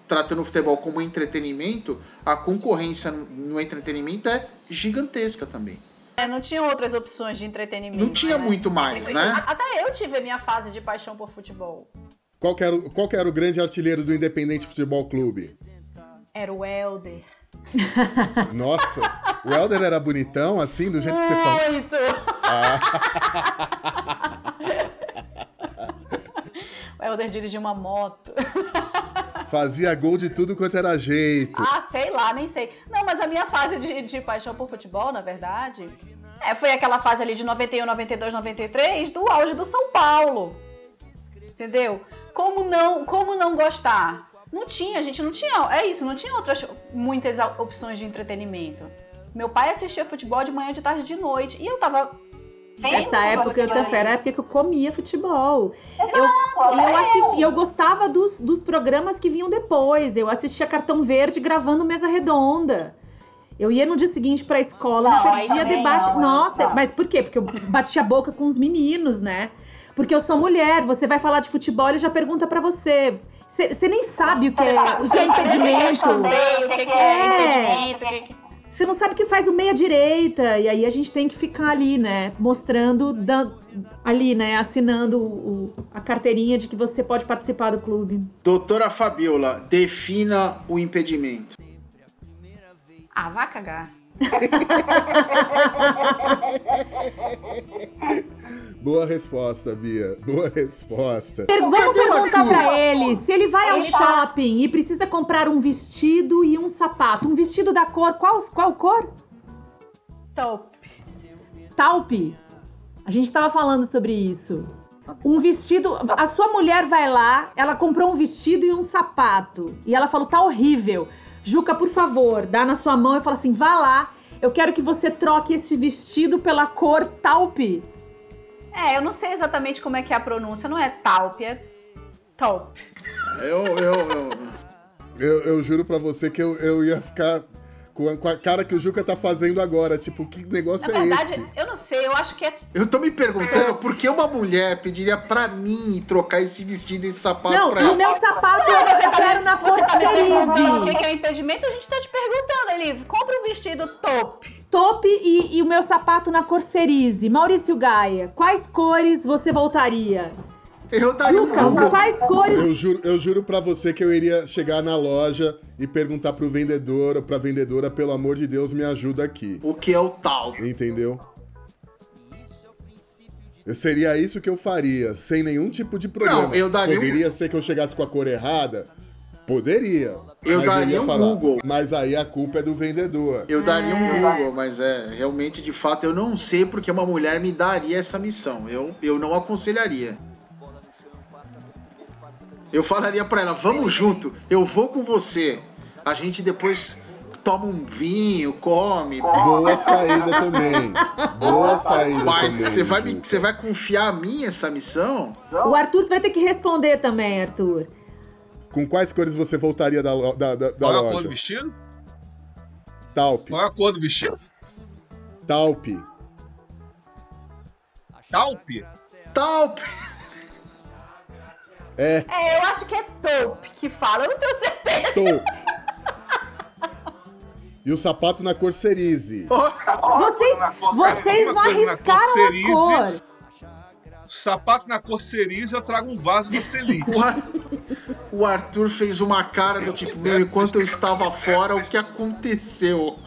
tratando o futebol como entretenimento, a concorrência no entretenimento é gigantesca também. É, não tinha outras opções de entretenimento. Não tinha né? muito mais, né? Até eu tive a minha fase de paixão por futebol. Qual era, o, qual era o grande artilheiro do Independente Futebol Clube? Era o Helder. [laughs] Nossa, o Helder era bonitão, assim, do jeito que você falou? Muito! Ah. [laughs] o Helder dirigia uma moto. [laughs] Fazia gol de tudo quanto era jeito. Ah, sei lá, nem sei. Não, mas a minha fase de, de paixão por futebol, na verdade, é, foi aquela fase ali de 91, 92, 93, do auge do São Paulo. Entendeu? Como não, como não gostar? Não tinha, a gente não tinha. É isso, não tinha outras muitas opções de entretenimento. Meu pai assistia futebol de manhã, de tarde, de noite. E eu tava essa época eu também era a época que eu comia futebol. Exato, eu, eu, assisti, eu gostava dos, dos programas que vinham depois. Eu assistia Cartão Verde gravando Mesa Redonda. Eu ia no dia seguinte pra escola, não, não perdia debate. Não, Nossa, não. mas por quê? Porque eu batia a boca com os meninos, né? Porque eu sou mulher, você vai falar de futebol, ele já pergunta para você. Você nem sabe o que é, o que é impedimento. O que é impedimento, você não sabe o que faz o meia-direita. E aí a gente tem que ficar ali, né? Mostrando, ali, né? Assinando o, a carteirinha de que você pode participar do clube. Doutora Fabiola, defina o impedimento. Ah, vá cagar. [laughs] Boa resposta, Bia. Boa resposta. Per vamos perguntar para ele se ele vai ao ele shopping tá... e precisa comprar um vestido e um sapato. Um vestido da cor, qual, qual cor? Taupe. Taupe? A gente tava falando sobre isso. Um vestido. A sua mulher vai lá, ela comprou um vestido e um sapato. E ela falou: tá horrível. Juca, por favor, dá na sua mão e fala assim: vá lá, eu quero que você troque esse vestido pela cor taupe. É, eu não sei exatamente como é que é a pronúncia, não é talp, é top. Eu, eu, eu. Eu, eu juro pra você que eu, eu ia ficar com a, com a, cara que o Juca tá fazendo agora. Tipo, que negócio Na é verdade, esse? Eu não sei, eu acho que é. Eu tô me perguntando por que uma mulher pediria pra mim trocar esse vestido e esse sapato não, pra ela. Não, o meu sapato eu quero na cor cerise. O que é impedimento? A gente tá te perguntando ali. Compra um vestido top top e, e o meu sapato na cor cerise. Maurício Gaia, quais cores você voltaria? Eu daria Juca, um quais cores? Eu juro, eu juro pra você que eu iria chegar na loja e perguntar pro vendedor ou pra vendedora, pelo amor de Deus, me ajuda aqui. O que é o tal? Entendeu? Seria isso que eu faria, sem nenhum tipo de problema. Não, eu daria Poderia um... ser que eu chegasse com a cor errada, Poderia. Eu daria um falar, Google. Mas aí a culpa é do vendedor. Eu daria um Google, mas é realmente de fato eu não sei porque uma mulher me daria essa missão. Eu, eu não aconselharia. Eu falaria para ela: "Vamos junto, eu vou com você. A gente depois toma um vinho, come. Boa saída também. Boa saída Mas você vai você vai confiar a mim essa missão? O Arthur vai ter que responder também, Arthur. Com quais cores você voltaria da, da, da, da Qual loja? Qual é a cor do vestido? Taupe. Qual é a cor do vestido? Taupe. Taupe? Taupe! É. É, eu acho que é Taupe que fala, eu não tenho certeza. Taupe. E o sapato na cor cerise. Vocês, vocês não arriscaram a cor. Sapato na cor cerise, eu trago um vaso da Celite. O, Ar- o Arthur fez uma cara do tipo, meu, enquanto eu estava fora, o que aconteceu?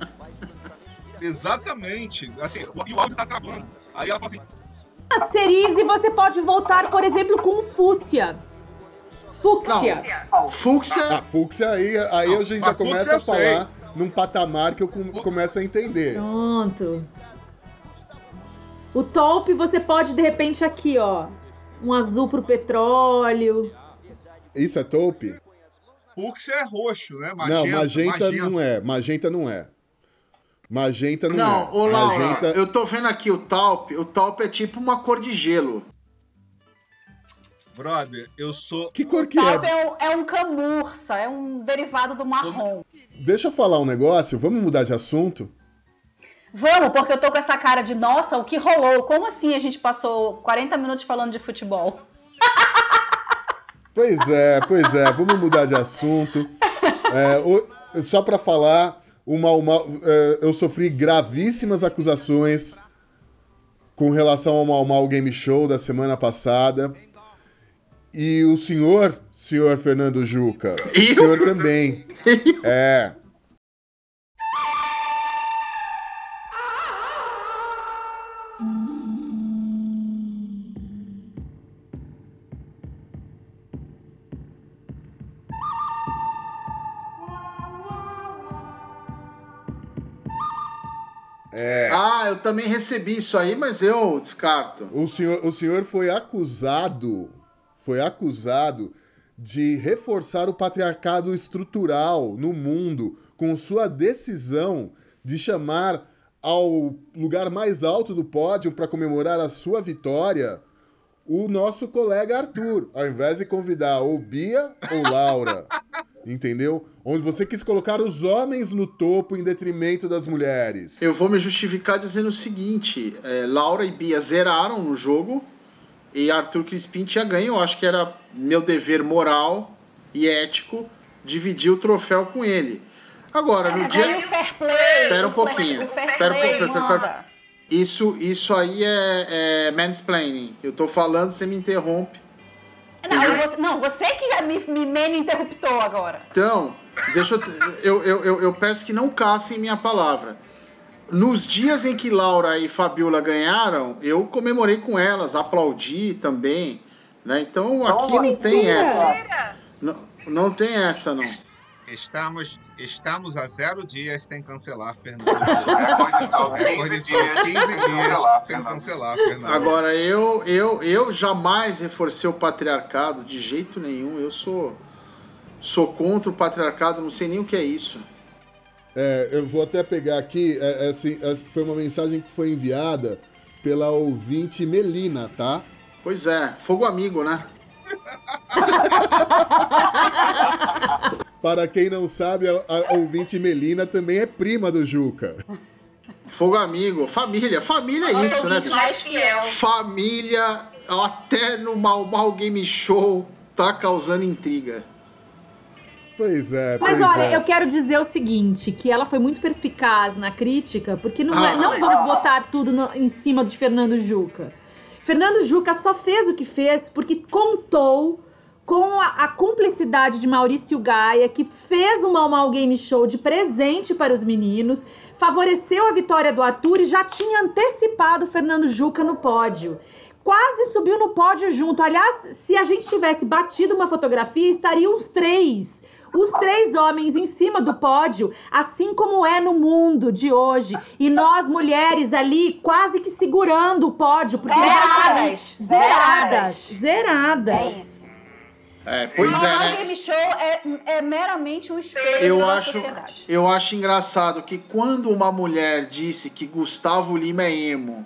Exatamente. Assim, e o áudio tá travando. Aí ela fala assim, A cerise você pode voltar, por exemplo, com fúcsia. Fúcsia. Fúcsia, A fúcsia aí, aí a gente a já começa a falar num patamar que eu com- começo a entender. Pronto. O taupe você pode, de repente, aqui, ó. Um azul pro petróleo. Isso é taupe? fúcsia é roxo, né? não, magenta, não é. Magenta não é. Magenta não, Não, é. ô Laura, Magenta... eu tô vendo aqui o taupe. O taupe é tipo uma cor de gelo. Brother, eu sou. Que cor que é? é um, é um camurça, é um derivado do marrom. Deixa eu falar um negócio, vamos mudar de assunto? Vamos, porque eu tô com essa cara de nossa, o que rolou? Como assim a gente passou 40 minutos falando de futebol? [laughs] Pois é, pois é, vamos mudar de assunto. É, o- só pra falar, o Mau Mau, é, eu sofri gravíssimas acusações com relação ao Mau Mau Game Show da semana passada. E o senhor, senhor Fernando Juca, o senhor também. [laughs] É. Ah, eu também recebi isso aí, mas eu descarto. O senhor, o senhor foi acusado, foi acusado de reforçar o patriarcado estrutural no mundo com sua decisão de chamar ao lugar mais alto do pódio para comemorar a sua vitória o nosso colega Arthur, ao invés de convidar ou Bia ou Laura. [laughs] Entendeu? Onde você quis colocar os homens no topo em detrimento das mulheres. Eu vou me justificar dizendo o seguinte: é, Laura e Bia zeraram no jogo e Arthur Crispim tinha ganho. Eu acho que era meu dever moral e ético dividir o troféu com ele. Agora, no dia. o fair play. Espera um pouquinho. Fair Espera um manda. Isso, isso aí é, é mansplaining. Eu tô falando, você me interrompe. Não, você, não, você que me, me meme interruptou agora. Então, deixa eu, eu, eu, eu, eu peço que não cassem minha palavra. Nos dias em que Laura e Fabiola ganharam, eu comemorei com elas, aplaudi também. Né? Então aqui não tem mentira! essa. Não, não tem essa, não. Estamos, estamos a zero dias sem cancelar, Fernando. Recorde de saldo, Recorde 15 de dias sem 15 dias cancelar, sem cancelar, Fernando. Agora, eu, eu, eu jamais reforcei o patriarcado, de jeito nenhum. Eu sou, sou contra o patriarcado, não sei nem o que é isso. É, eu vou até pegar aqui, é, é, assim, é, foi uma mensagem que foi enviada pela ouvinte Melina, tá? Pois é, fogo amigo, né? Para quem não sabe, a, a ouvinte Melina também é prima do Juca. Fogo amigo, família. Família é isso, né? Mais fiel. Família, até no Mal Mal Game Show, tá causando intriga. Pois é, Mas pois olha, é. eu quero dizer o seguinte, que ela foi muito perspicaz na crítica, porque não, é- Ah. não vamos botar tudo no- em cima de Fernando Juca. Fernando Juca só fez o que fez porque contou com a, a cumplicidade de Maurício Gaia, que fez o Mal Mal Game Show de presente para os meninos, favoreceu a vitória do Arthur e já tinha antecipado o Fernando Juca no pódio. Quase subiu no pódio junto. Aliás, se a gente tivesse batido uma fotografia, estariam os três. Os três homens em cima do pódio, assim como é no mundo de hoje. E nós, mulheres, ali quase que segurando o pódio, porque. Zeradas. Zeradas. Zeradas. É isso. É, pois Normal é, né? Game Show é, é meramente um espelho Eu da acho, sociedade. eu acho engraçado que quando uma mulher disse que Gustavo Lima é emo,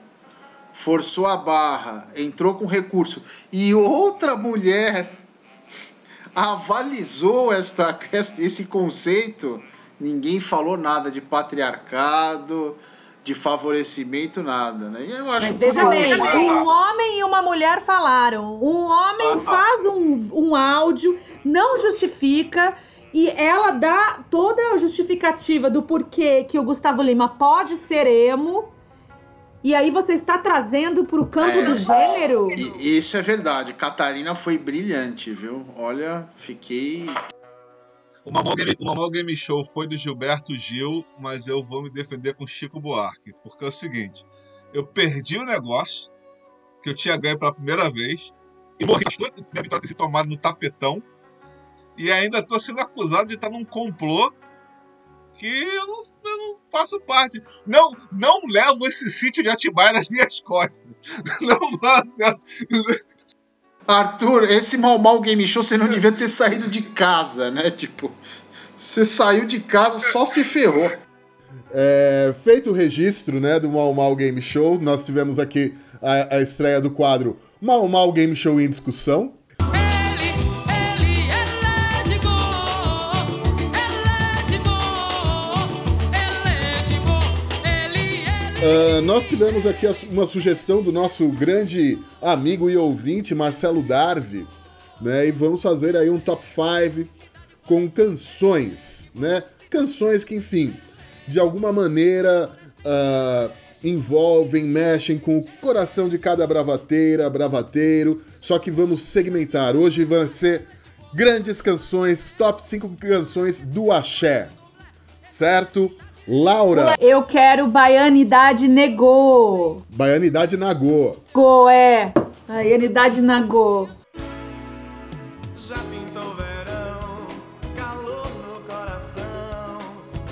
forçou a barra, entrou com recurso, e outra mulher avalizou esta, esse conceito, ninguém falou nada de patriarcado, de favorecimento, nada, né? E eu acho Mas veja bem, um homem e uma mulher falaram. Um homem faz um, um áudio, não justifica, e ela dá toda a justificativa do porquê que o Gustavo Lima pode ser emo. E aí você está trazendo pro campo É. do gênero? E- Isso é verdade. Catarina foi brilhante, viu? Olha, fiquei. O Mamão Game, o Mamão Game Show foi do Gilberto Gil, mas eu vou me defender com Chico Buarque. Porque é o seguinte: eu perdi o negócio, que eu tinha ganho pela primeira vez, e morri. Vitória ter sido tomada no tapetão, e ainda estou sendo acusado de estar num complô que eu não, eu não faço parte. Não, não levo esse sítio de Atibaia nas minhas costas. [laughs] Não, não. Arthur, esse mal mal game show você não devia ter saído de casa, né? Tipo, você saiu de casa, só se ferrou. É, feito o registro né, do Mal Mal Game Show, nós tivemos aqui a, a estreia do quadro Mal Mal Game Show em discussão. Ah, nós tivemos aqui uma sugestão do nosso grande amigo e ouvinte, Marcelo Darvi, né? E vamos fazer aí um top 5 com canções, né? Canções que, enfim, de alguma maneira ah, envolvem, mexem com o coração de cada bravateira, bravateiro. Só que vamos segmentar. Hoje vai ser grandes canções, top 5 canções do Axé. Certo? Laura, Eu quero Baianidade Negou. Baianidade Nagô. Go, é. Baianidade Nagô. Já pintou verão, calor no coração,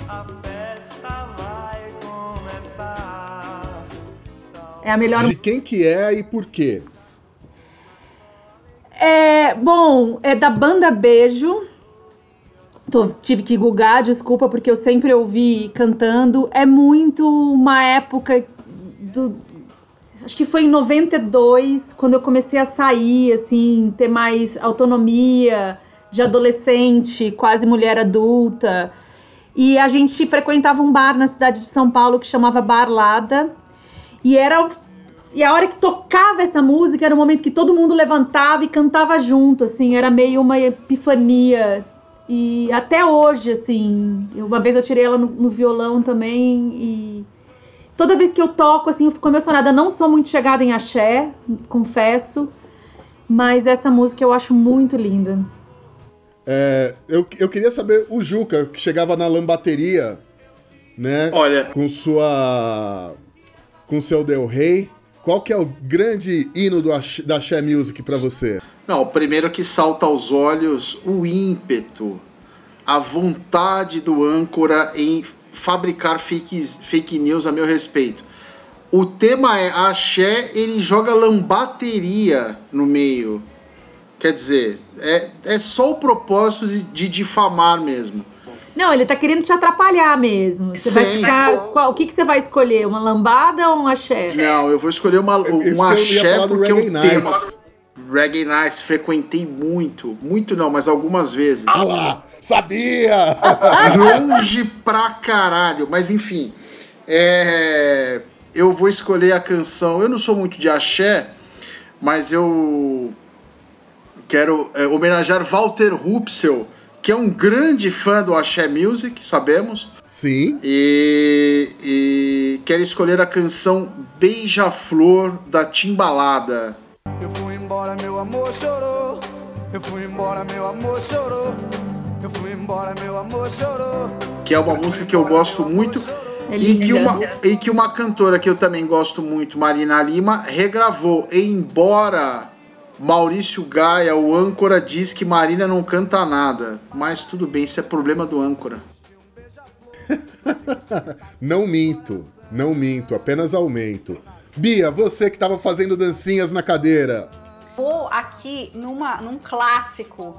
a festa vai começar. É a melhor De quem que é e por quê? É, bom, é da banda Beijo. Tô- tive que googar, desculpa, porque eu sempre ouvi cantando. É muito uma época do. Acho que foi em 92, quando eu comecei a sair, assim, ter mais autonomia de adolescente, quase mulher adulta. E a gente frequentava um bar na cidade de São Paulo que chamava Barlada. E era. E a hora que tocava essa música era o momento que todo mundo levantava e cantava junto, assim, era meio uma epifania. E até hoje, assim, uma vez eu tirei ela no, no violão também e toda vez que eu toco, assim, eu fico emocionada. Não sou muito chegada em axé, confesso, mas essa música eu acho muito linda. É, eu, eu queria saber o Juca, que chegava na lambateria, né? Olha- Com sua. Com seu Del Rey. Qual que é o grande hino do Axé- da Axé Music pra você? Não, o primeiro que salta aos olhos, o ímpeto, a vontade do âncora em fabricar fake, fake news a meu respeito. O tema é axé, ele joga lambateria no meio. Quer dizer, é, é só o propósito de, de difamar mesmo. Não, ele tá querendo te atrapalhar mesmo. Você vai Sim. ficar. qual- o que, que você vai escolher? Uma lambada ou um axé? Não, eu vou escolher uma, Isso um axé porque é o tema. Reggae Nights, frequentei muito. Muito não, mas algumas vezes. Ah lá! Sabia! [laughs] longe pra caralho. Mas enfim, é, eu vou escolher a canção. Eu não sou muito de axé, mas eu quero é, homenagear Walter Rupsel, que é um grande fã do axé music, sabemos. Sim. E, e quero escolher a canção Beija-Flor da Timbalada. Eu fui embora, meu amor chorou. Eu fui embora, meu amor chorou. Eu fui embora, meu amor chorou. que é uma música que eu gosto muito É e, que uma, e que uma cantora que eu também gosto muito, Marina Lima, regravou. Embora Maurício Gaia, o âncora, diz que Marina não canta nada. Mas tudo bem, isso é problema do âncora. [laughs] Não minto. Não minto, apenas aumento. Bia, você que tava fazendo dancinhas na cadeira. Vou aqui numa, num clássico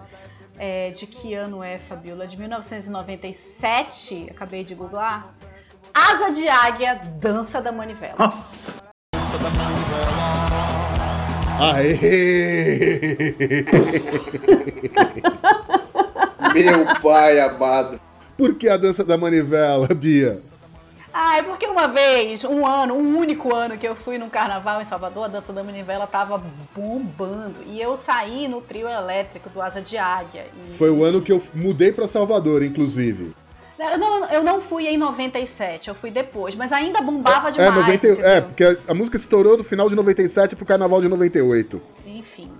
é, de que ano é, Fabiola? De 1997, acabei de googlar. Asa de Águia, Dança da Manivela. Nossa! Aê! [laughs] Meu pai amado. Por que a dança da manivela, Bia? Ah, é porque uma vez, um ano, um único ano que eu fui num carnaval em Salvador, a dança da manivela tava bombando. E eu saí no trio elétrico do Asa de Águia. E... Foi o ano que eu mudei pra Salvador, inclusive. Eu não, eu não fui em 97, eu fui depois, mas ainda bombava É, demais. 90, entendeu? é, porque a, a música estourou do final de 97 pro carnaval de 98. Enfim,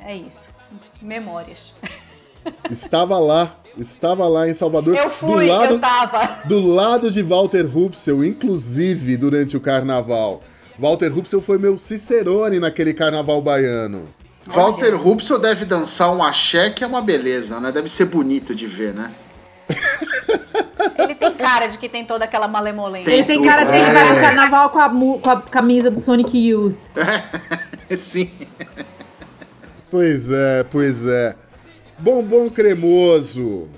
é isso. Memórias. Estava lá, estava lá em Salvador. Eu fui, do lado, eu tava. do lado de Walter Rupsel, inclusive durante o carnaval. Walter Rupsel foi meu cicerone naquele carnaval baiano. Walter Rubson deve dançar um axé que é uma beleza, né? Deve ser bonito de ver, né? [laughs] Ele tem cara de que tem toda aquela malemolência. Tem Ele tem cara de que ele vai É. no carnaval com a, com a camisa do Sonic Youth. [laughs] Sim. Pois é, pois é. Bombom cremoso.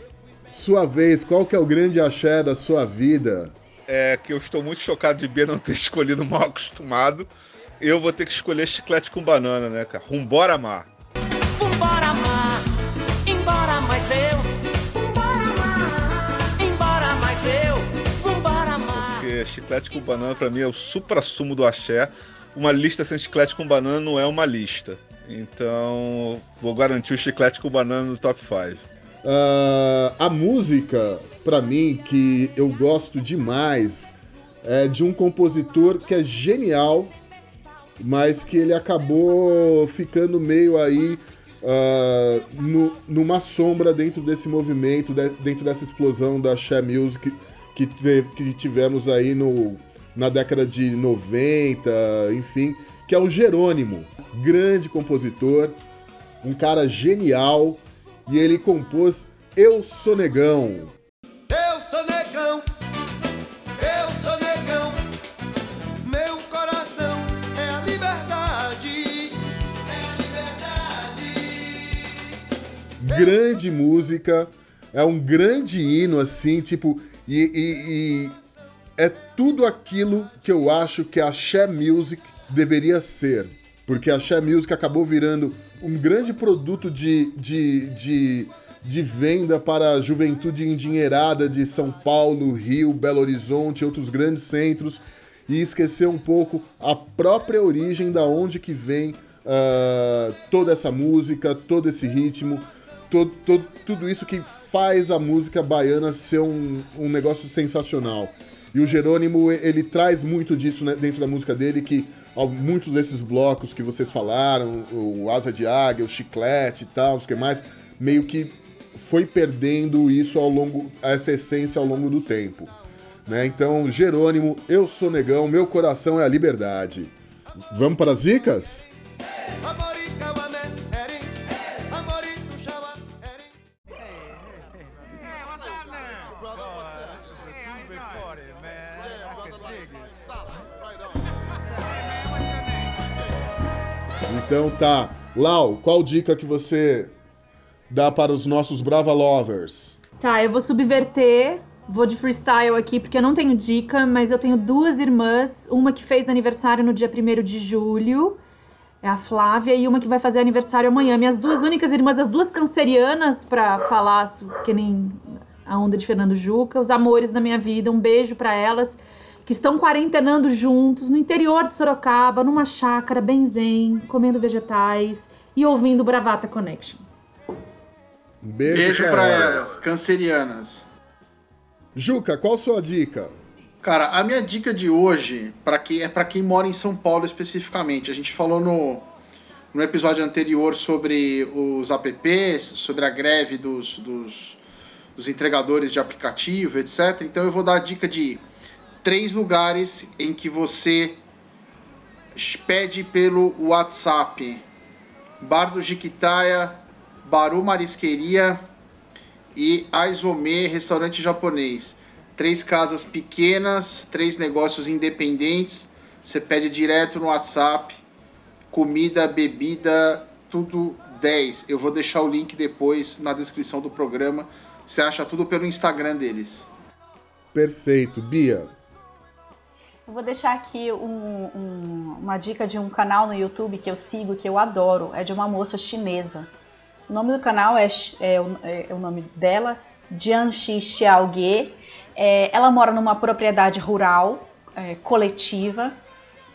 Sua vez, qual que é o grande axé da sua vida? É que eu estou muito chocado de Bia não ter [laughs] escolhido o mal acostumado. Eu vou ter que escolher chiclete com banana, né, cara? Rumbora Mar. Vambora amar, embora mais eu. Vambora amar, embora mais eu. Vambora amar. Porque chiclete com banana pra mim é o supra-sumo do axé. Uma lista sem chiclete com banana não é uma lista. Então, vou garantir o chiclete com banana no top 5. Ah, a música, pra mim, que eu gosto demais, é de um compositor que é genial, mas que ele acabou ficando meio aí ah, no- numa sombra dentro desse movimento, de- dentro dessa explosão da Share Music que, que tivemos aí no, na década de 90, enfim, que é o Jerônimo, grande compositor, um cara genial, e ele compôs Eu Sou Negão. Eu sou negão, eu sou negão. Meu coração é a liberdade, é a liberdade. grande música, é um grande hino, assim, tipo, e, e- e tudo aquilo que eu acho que a Share Music deveria ser. Porque a Share Music acabou virando um grande produto de, de, de, de venda para a juventude endinheirada de São Paulo, Rio, Belo Horizonte, outros grandes centros, e esquecer um pouco a própria origem da onde que vem ah, toda essa música, todo esse ritmo, to- to- tudo isso que faz a música baiana ser um, um negócio sensacional. E o Jerônimo, ele traz muito disso né, dentro da música dele, que muitos desses blocos que vocês falaram, o Asa de Águia, o Chiclete e tal, não sei o que mais, meio que foi perdendo isso ao longo, essa essência ao longo do tempo. Né? Então, Jerônimo, eu sou negão, meu coração é a liberdade. Vamos para as dicas? Amorita Então tá. Lau, qual dica que você dá para os nossos Brava Lovers? Tá, eu vou subverter. Vou de freestyle aqui, porque eu não tenho dica, mas eu tenho duas irmãs. Uma que fez aniversário no dia 1 de julho, é a Flávia, e uma que vai fazer aniversário amanhã. Minhas duas únicas irmãs, as duas cancerianas, pra falar que nem a onda de Fernando Juca, os amores da minha vida. Um beijo pra elas, que estão quarentenando juntos no interior de Sorocaba, numa chácara bem zen, comendo vegetais e ouvindo Bravata Connection. Um beijo, Beijo elas. elas, cancerianas. Juca, qual sua dica? Cara, a minha dica de hoje para quem, é para quem mora em São Paulo especificamente. A gente falou no, no episódio anterior sobre os apps, sobre a greve dos, dos, dos entregadores de aplicativo, etc. Então eu vou dar a dica de três lugares em que você pede pelo WhatsApp. Bar do Jiquitaia, Baru Marisqueria e Aizome Restaurante Japonês. Três casas pequenas, três negócios independentes. Você pede direto no WhatsApp. Comida, bebida, tudo 10. Eu vou deixar o link depois na descrição do programa. Você acha tudo pelo Instagram deles. Perfeito. Bia, vou deixar aqui um- um- uma dica de um canal no YouTube que eu sigo, que eu adoro. É de uma moça chinesa. O nome do canal é, é o- é o nome dela, Jianxi Xiaoge. É, ela mora numa propriedade rural, é, coletiva,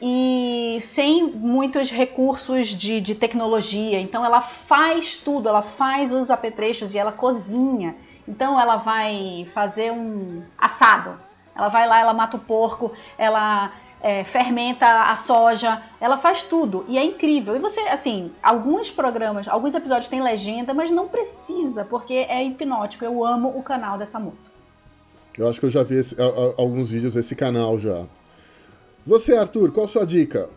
e sem muitos recursos de, de tecnologia. Então ela faz tudo, ela faz os apetrechos e ela cozinha. Então ela vai fazer um assado. Ela vai lá, ela mata o porco, ela é, fermenta a soja, ela faz tudo e é incrível. E você, assim, alguns programas, alguns episódios têm legenda, mas não precisa, porque é hipnótico. Eu amo o canal dessa moça. Eu acho que eu já vi esse, a, a, alguns vídeos desse canal já. Você, Arthur, qual a sua dica?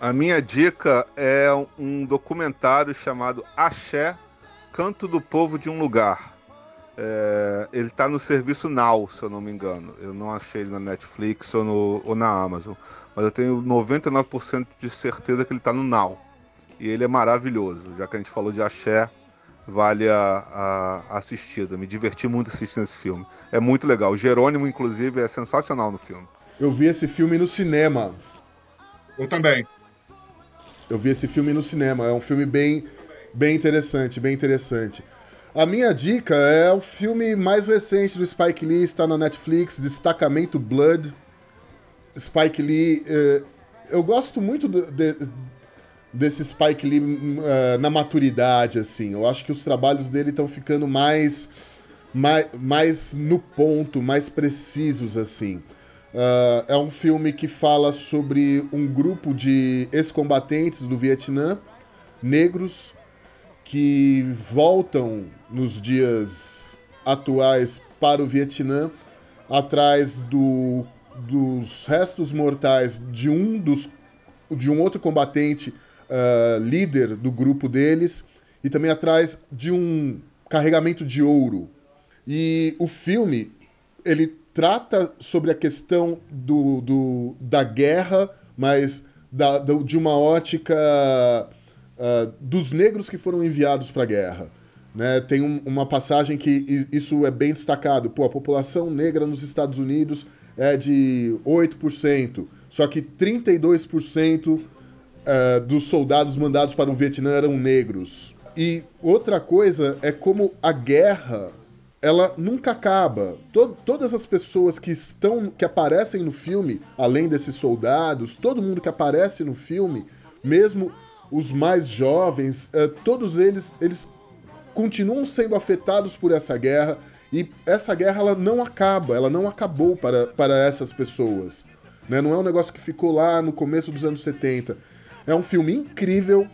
A minha dica é um documentário chamado Axé, Canto do Povo de um Lugar. É, ele está no serviço Now, se eu não me engano. Eu não achei ele na Netflix ou, no, ou na Amazon. Mas eu tenho 99% de certeza que ele está no Now. E ele é maravilhoso. Já que a gente falou de axé, vale a, a assistida. Me diverti muito assistindo esse filme. É muito legal. O Jerônimo, inclusive, é sensacional no filme. Eu vi esse filme no cinema. Eu também. Eu vi esse filme no cinema. É um filme bem, bem interessante, bem interessante. A minha dica é o filme mais recente do Spike Lee, está na Netflix, Destacamento Blood. Spike Lee, eh, eu gosto muito de, de, desse Spike Lee uh, na maturidade, assim. Eu acho que os trabalhos dele estão ficando mais, mais, mais no ponto, mais precisos, assim. Uh, é um filme que fala sobre um grupo de ex-combatentes do Vietnã, negros, que voltam nos dias atuais para o Vietnã atrás do, dos restos mortais de um dos de um outro combatente uh, líder do grupo deles e também atrás de um carregamento de ouro. E o filme ele trata sobre a questão do, do da guerra, mas da, da, de uma ótica uh, dos negros que foram enviados para a guerra. Né? Tem um, uma passagem que isso é bem destacado. Pô, a população negra nos Estados Unidos é de 8%, só que 32% uh, dos soldados mandados para o Vietnã eram negros. E outra coisa é como a guerra ela nunca acaba. Tod todas as pessoas que estão, que aparecem no filme, além desses soldados, todo mundo que aparece no filme, mesmo os mais jovens, uh, todos eles, eles continuam sendo afetados por essa guerra e essa guerra ela não acaba, ela não acabou para, para essas pessoas. Né? Não é um negócio que ficou lá no começo dos anos 70. É um filme incrível.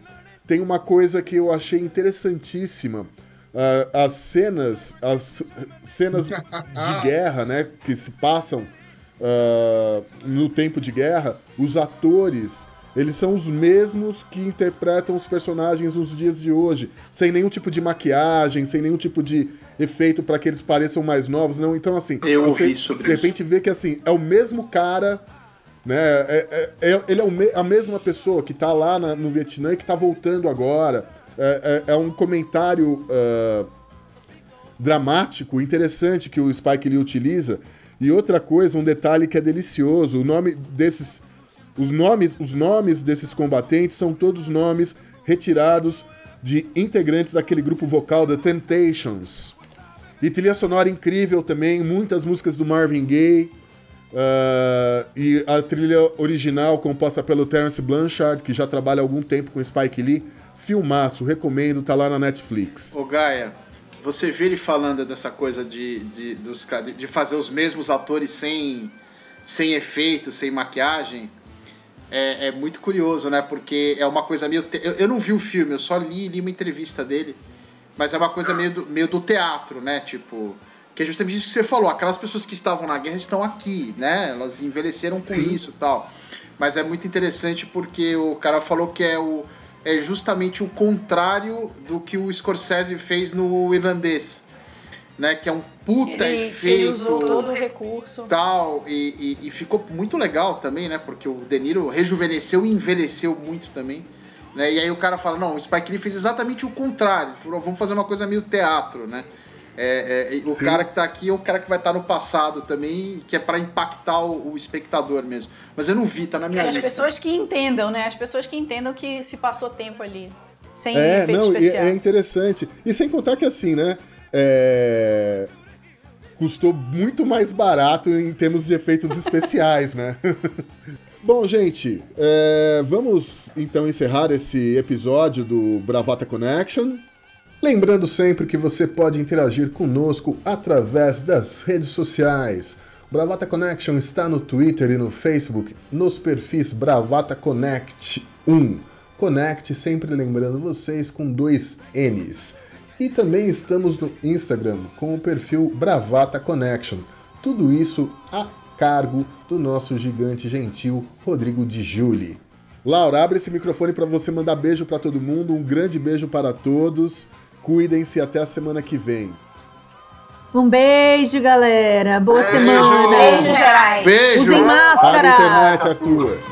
Tem uma coisa que eu achei interessantíssima uh, as cenas, as cenas [laughs] de guerra, né, que se passam uh, no tempo de guerra, os atores eles são os mesmos que interpretam os personagens nos dias de hoje, sem nenhum tipo de maquiagem, sem nenhum tipo de efeito para que eles pareçam mais novos, não. Então assim, eu você ouvi sobre de repente vê que assim é o mesmo cara, né? É, é, é, ele é a mesma pessoa que tá lá na, no Vietnã e que tá voltando agora é, é, é um comentário uh, dramático, interessante que o Spike Lee utiliza. E outra coisa, um detalhe que é delicioso, o nome desses. Os nomes, os nomes desses combatentes são todos nomes retirados de integrantes daquele grupo vocal The Temptations. E trilha sonora incrível também, muitas músicas do Marvin Gaye. Uh, e a trilha original composta pelo Terence Blanchard, que já trabalha há algum tempo com Spike Lee. Filmaço, recomendo, tá lá na Netflix. Ô Gaia, você vê ele falando dessa coisa de, de, dos, de fazer os mesmos atores sem, sem efeito, sem maquiagem. É, é muito curioso, né? Porque é uma coisa meio. Te... Eu, eu não vi o filme, eu só li, li uma entrevista dele. Mas é uma coisa meio do, meio do teatro, né? Tipo. Que é justamente isso que você falou. Aquelas pessoas que estavam na guerra estão aqui, né? Elas envelheceram com Sim. isso tal. Mas é muito interessante porque o cara falou que é o é justamente o contrário do que o Scorsese fez no irlandês. Né, que é um puta ele, efeito. Ele usou todo o recurso. Tal, e, e, e, ficou muito legal também, né? Porque o De Niro rejuvenesceu e envelheceu muito também. Né? E aí o cara fala, não, o Spike Lee fez exatamente o contrário. Falou, vamos fazer uma coisa meio teatro, né? É, é, o Sim. cara que tá aqui é o cara que vai estar tá no passado também, que é para impactar o, o, espectador mesmo. Mas eu não vi, tá na minha é, lista. As pessoas que entendam, né? As pessoas que entendam que se passou tempo ali. Sem é, não, é interessante. E sem contar que assim, né? É... custou muito mais barato em termos de efeitos especiais, né? [laughs] Bom, gente, é, vamos então encerrar esse episódio do Bravata Connection. Lembrando sempre que você pode interagir conosco através das redes sociais. Bravata Connection está no Twitter e no Facebook, nos perfis Bravata Connect 1. Connect, sempre lembrando vocês, com dois N's. E também estamos no Instagram com o perfil Bravata Connection. Tudo isso a cargo do nosso gigante gentil Rodrigo de Juli. Laura, abre esse microfone para você mandar beijo para todo mundo. Um grande beijo para todos. Cuidem-se até a semana que vem. Um beijo, galera. Boa Beijo. semana. Beijo! Usem Para a máscara. internet, Arthur.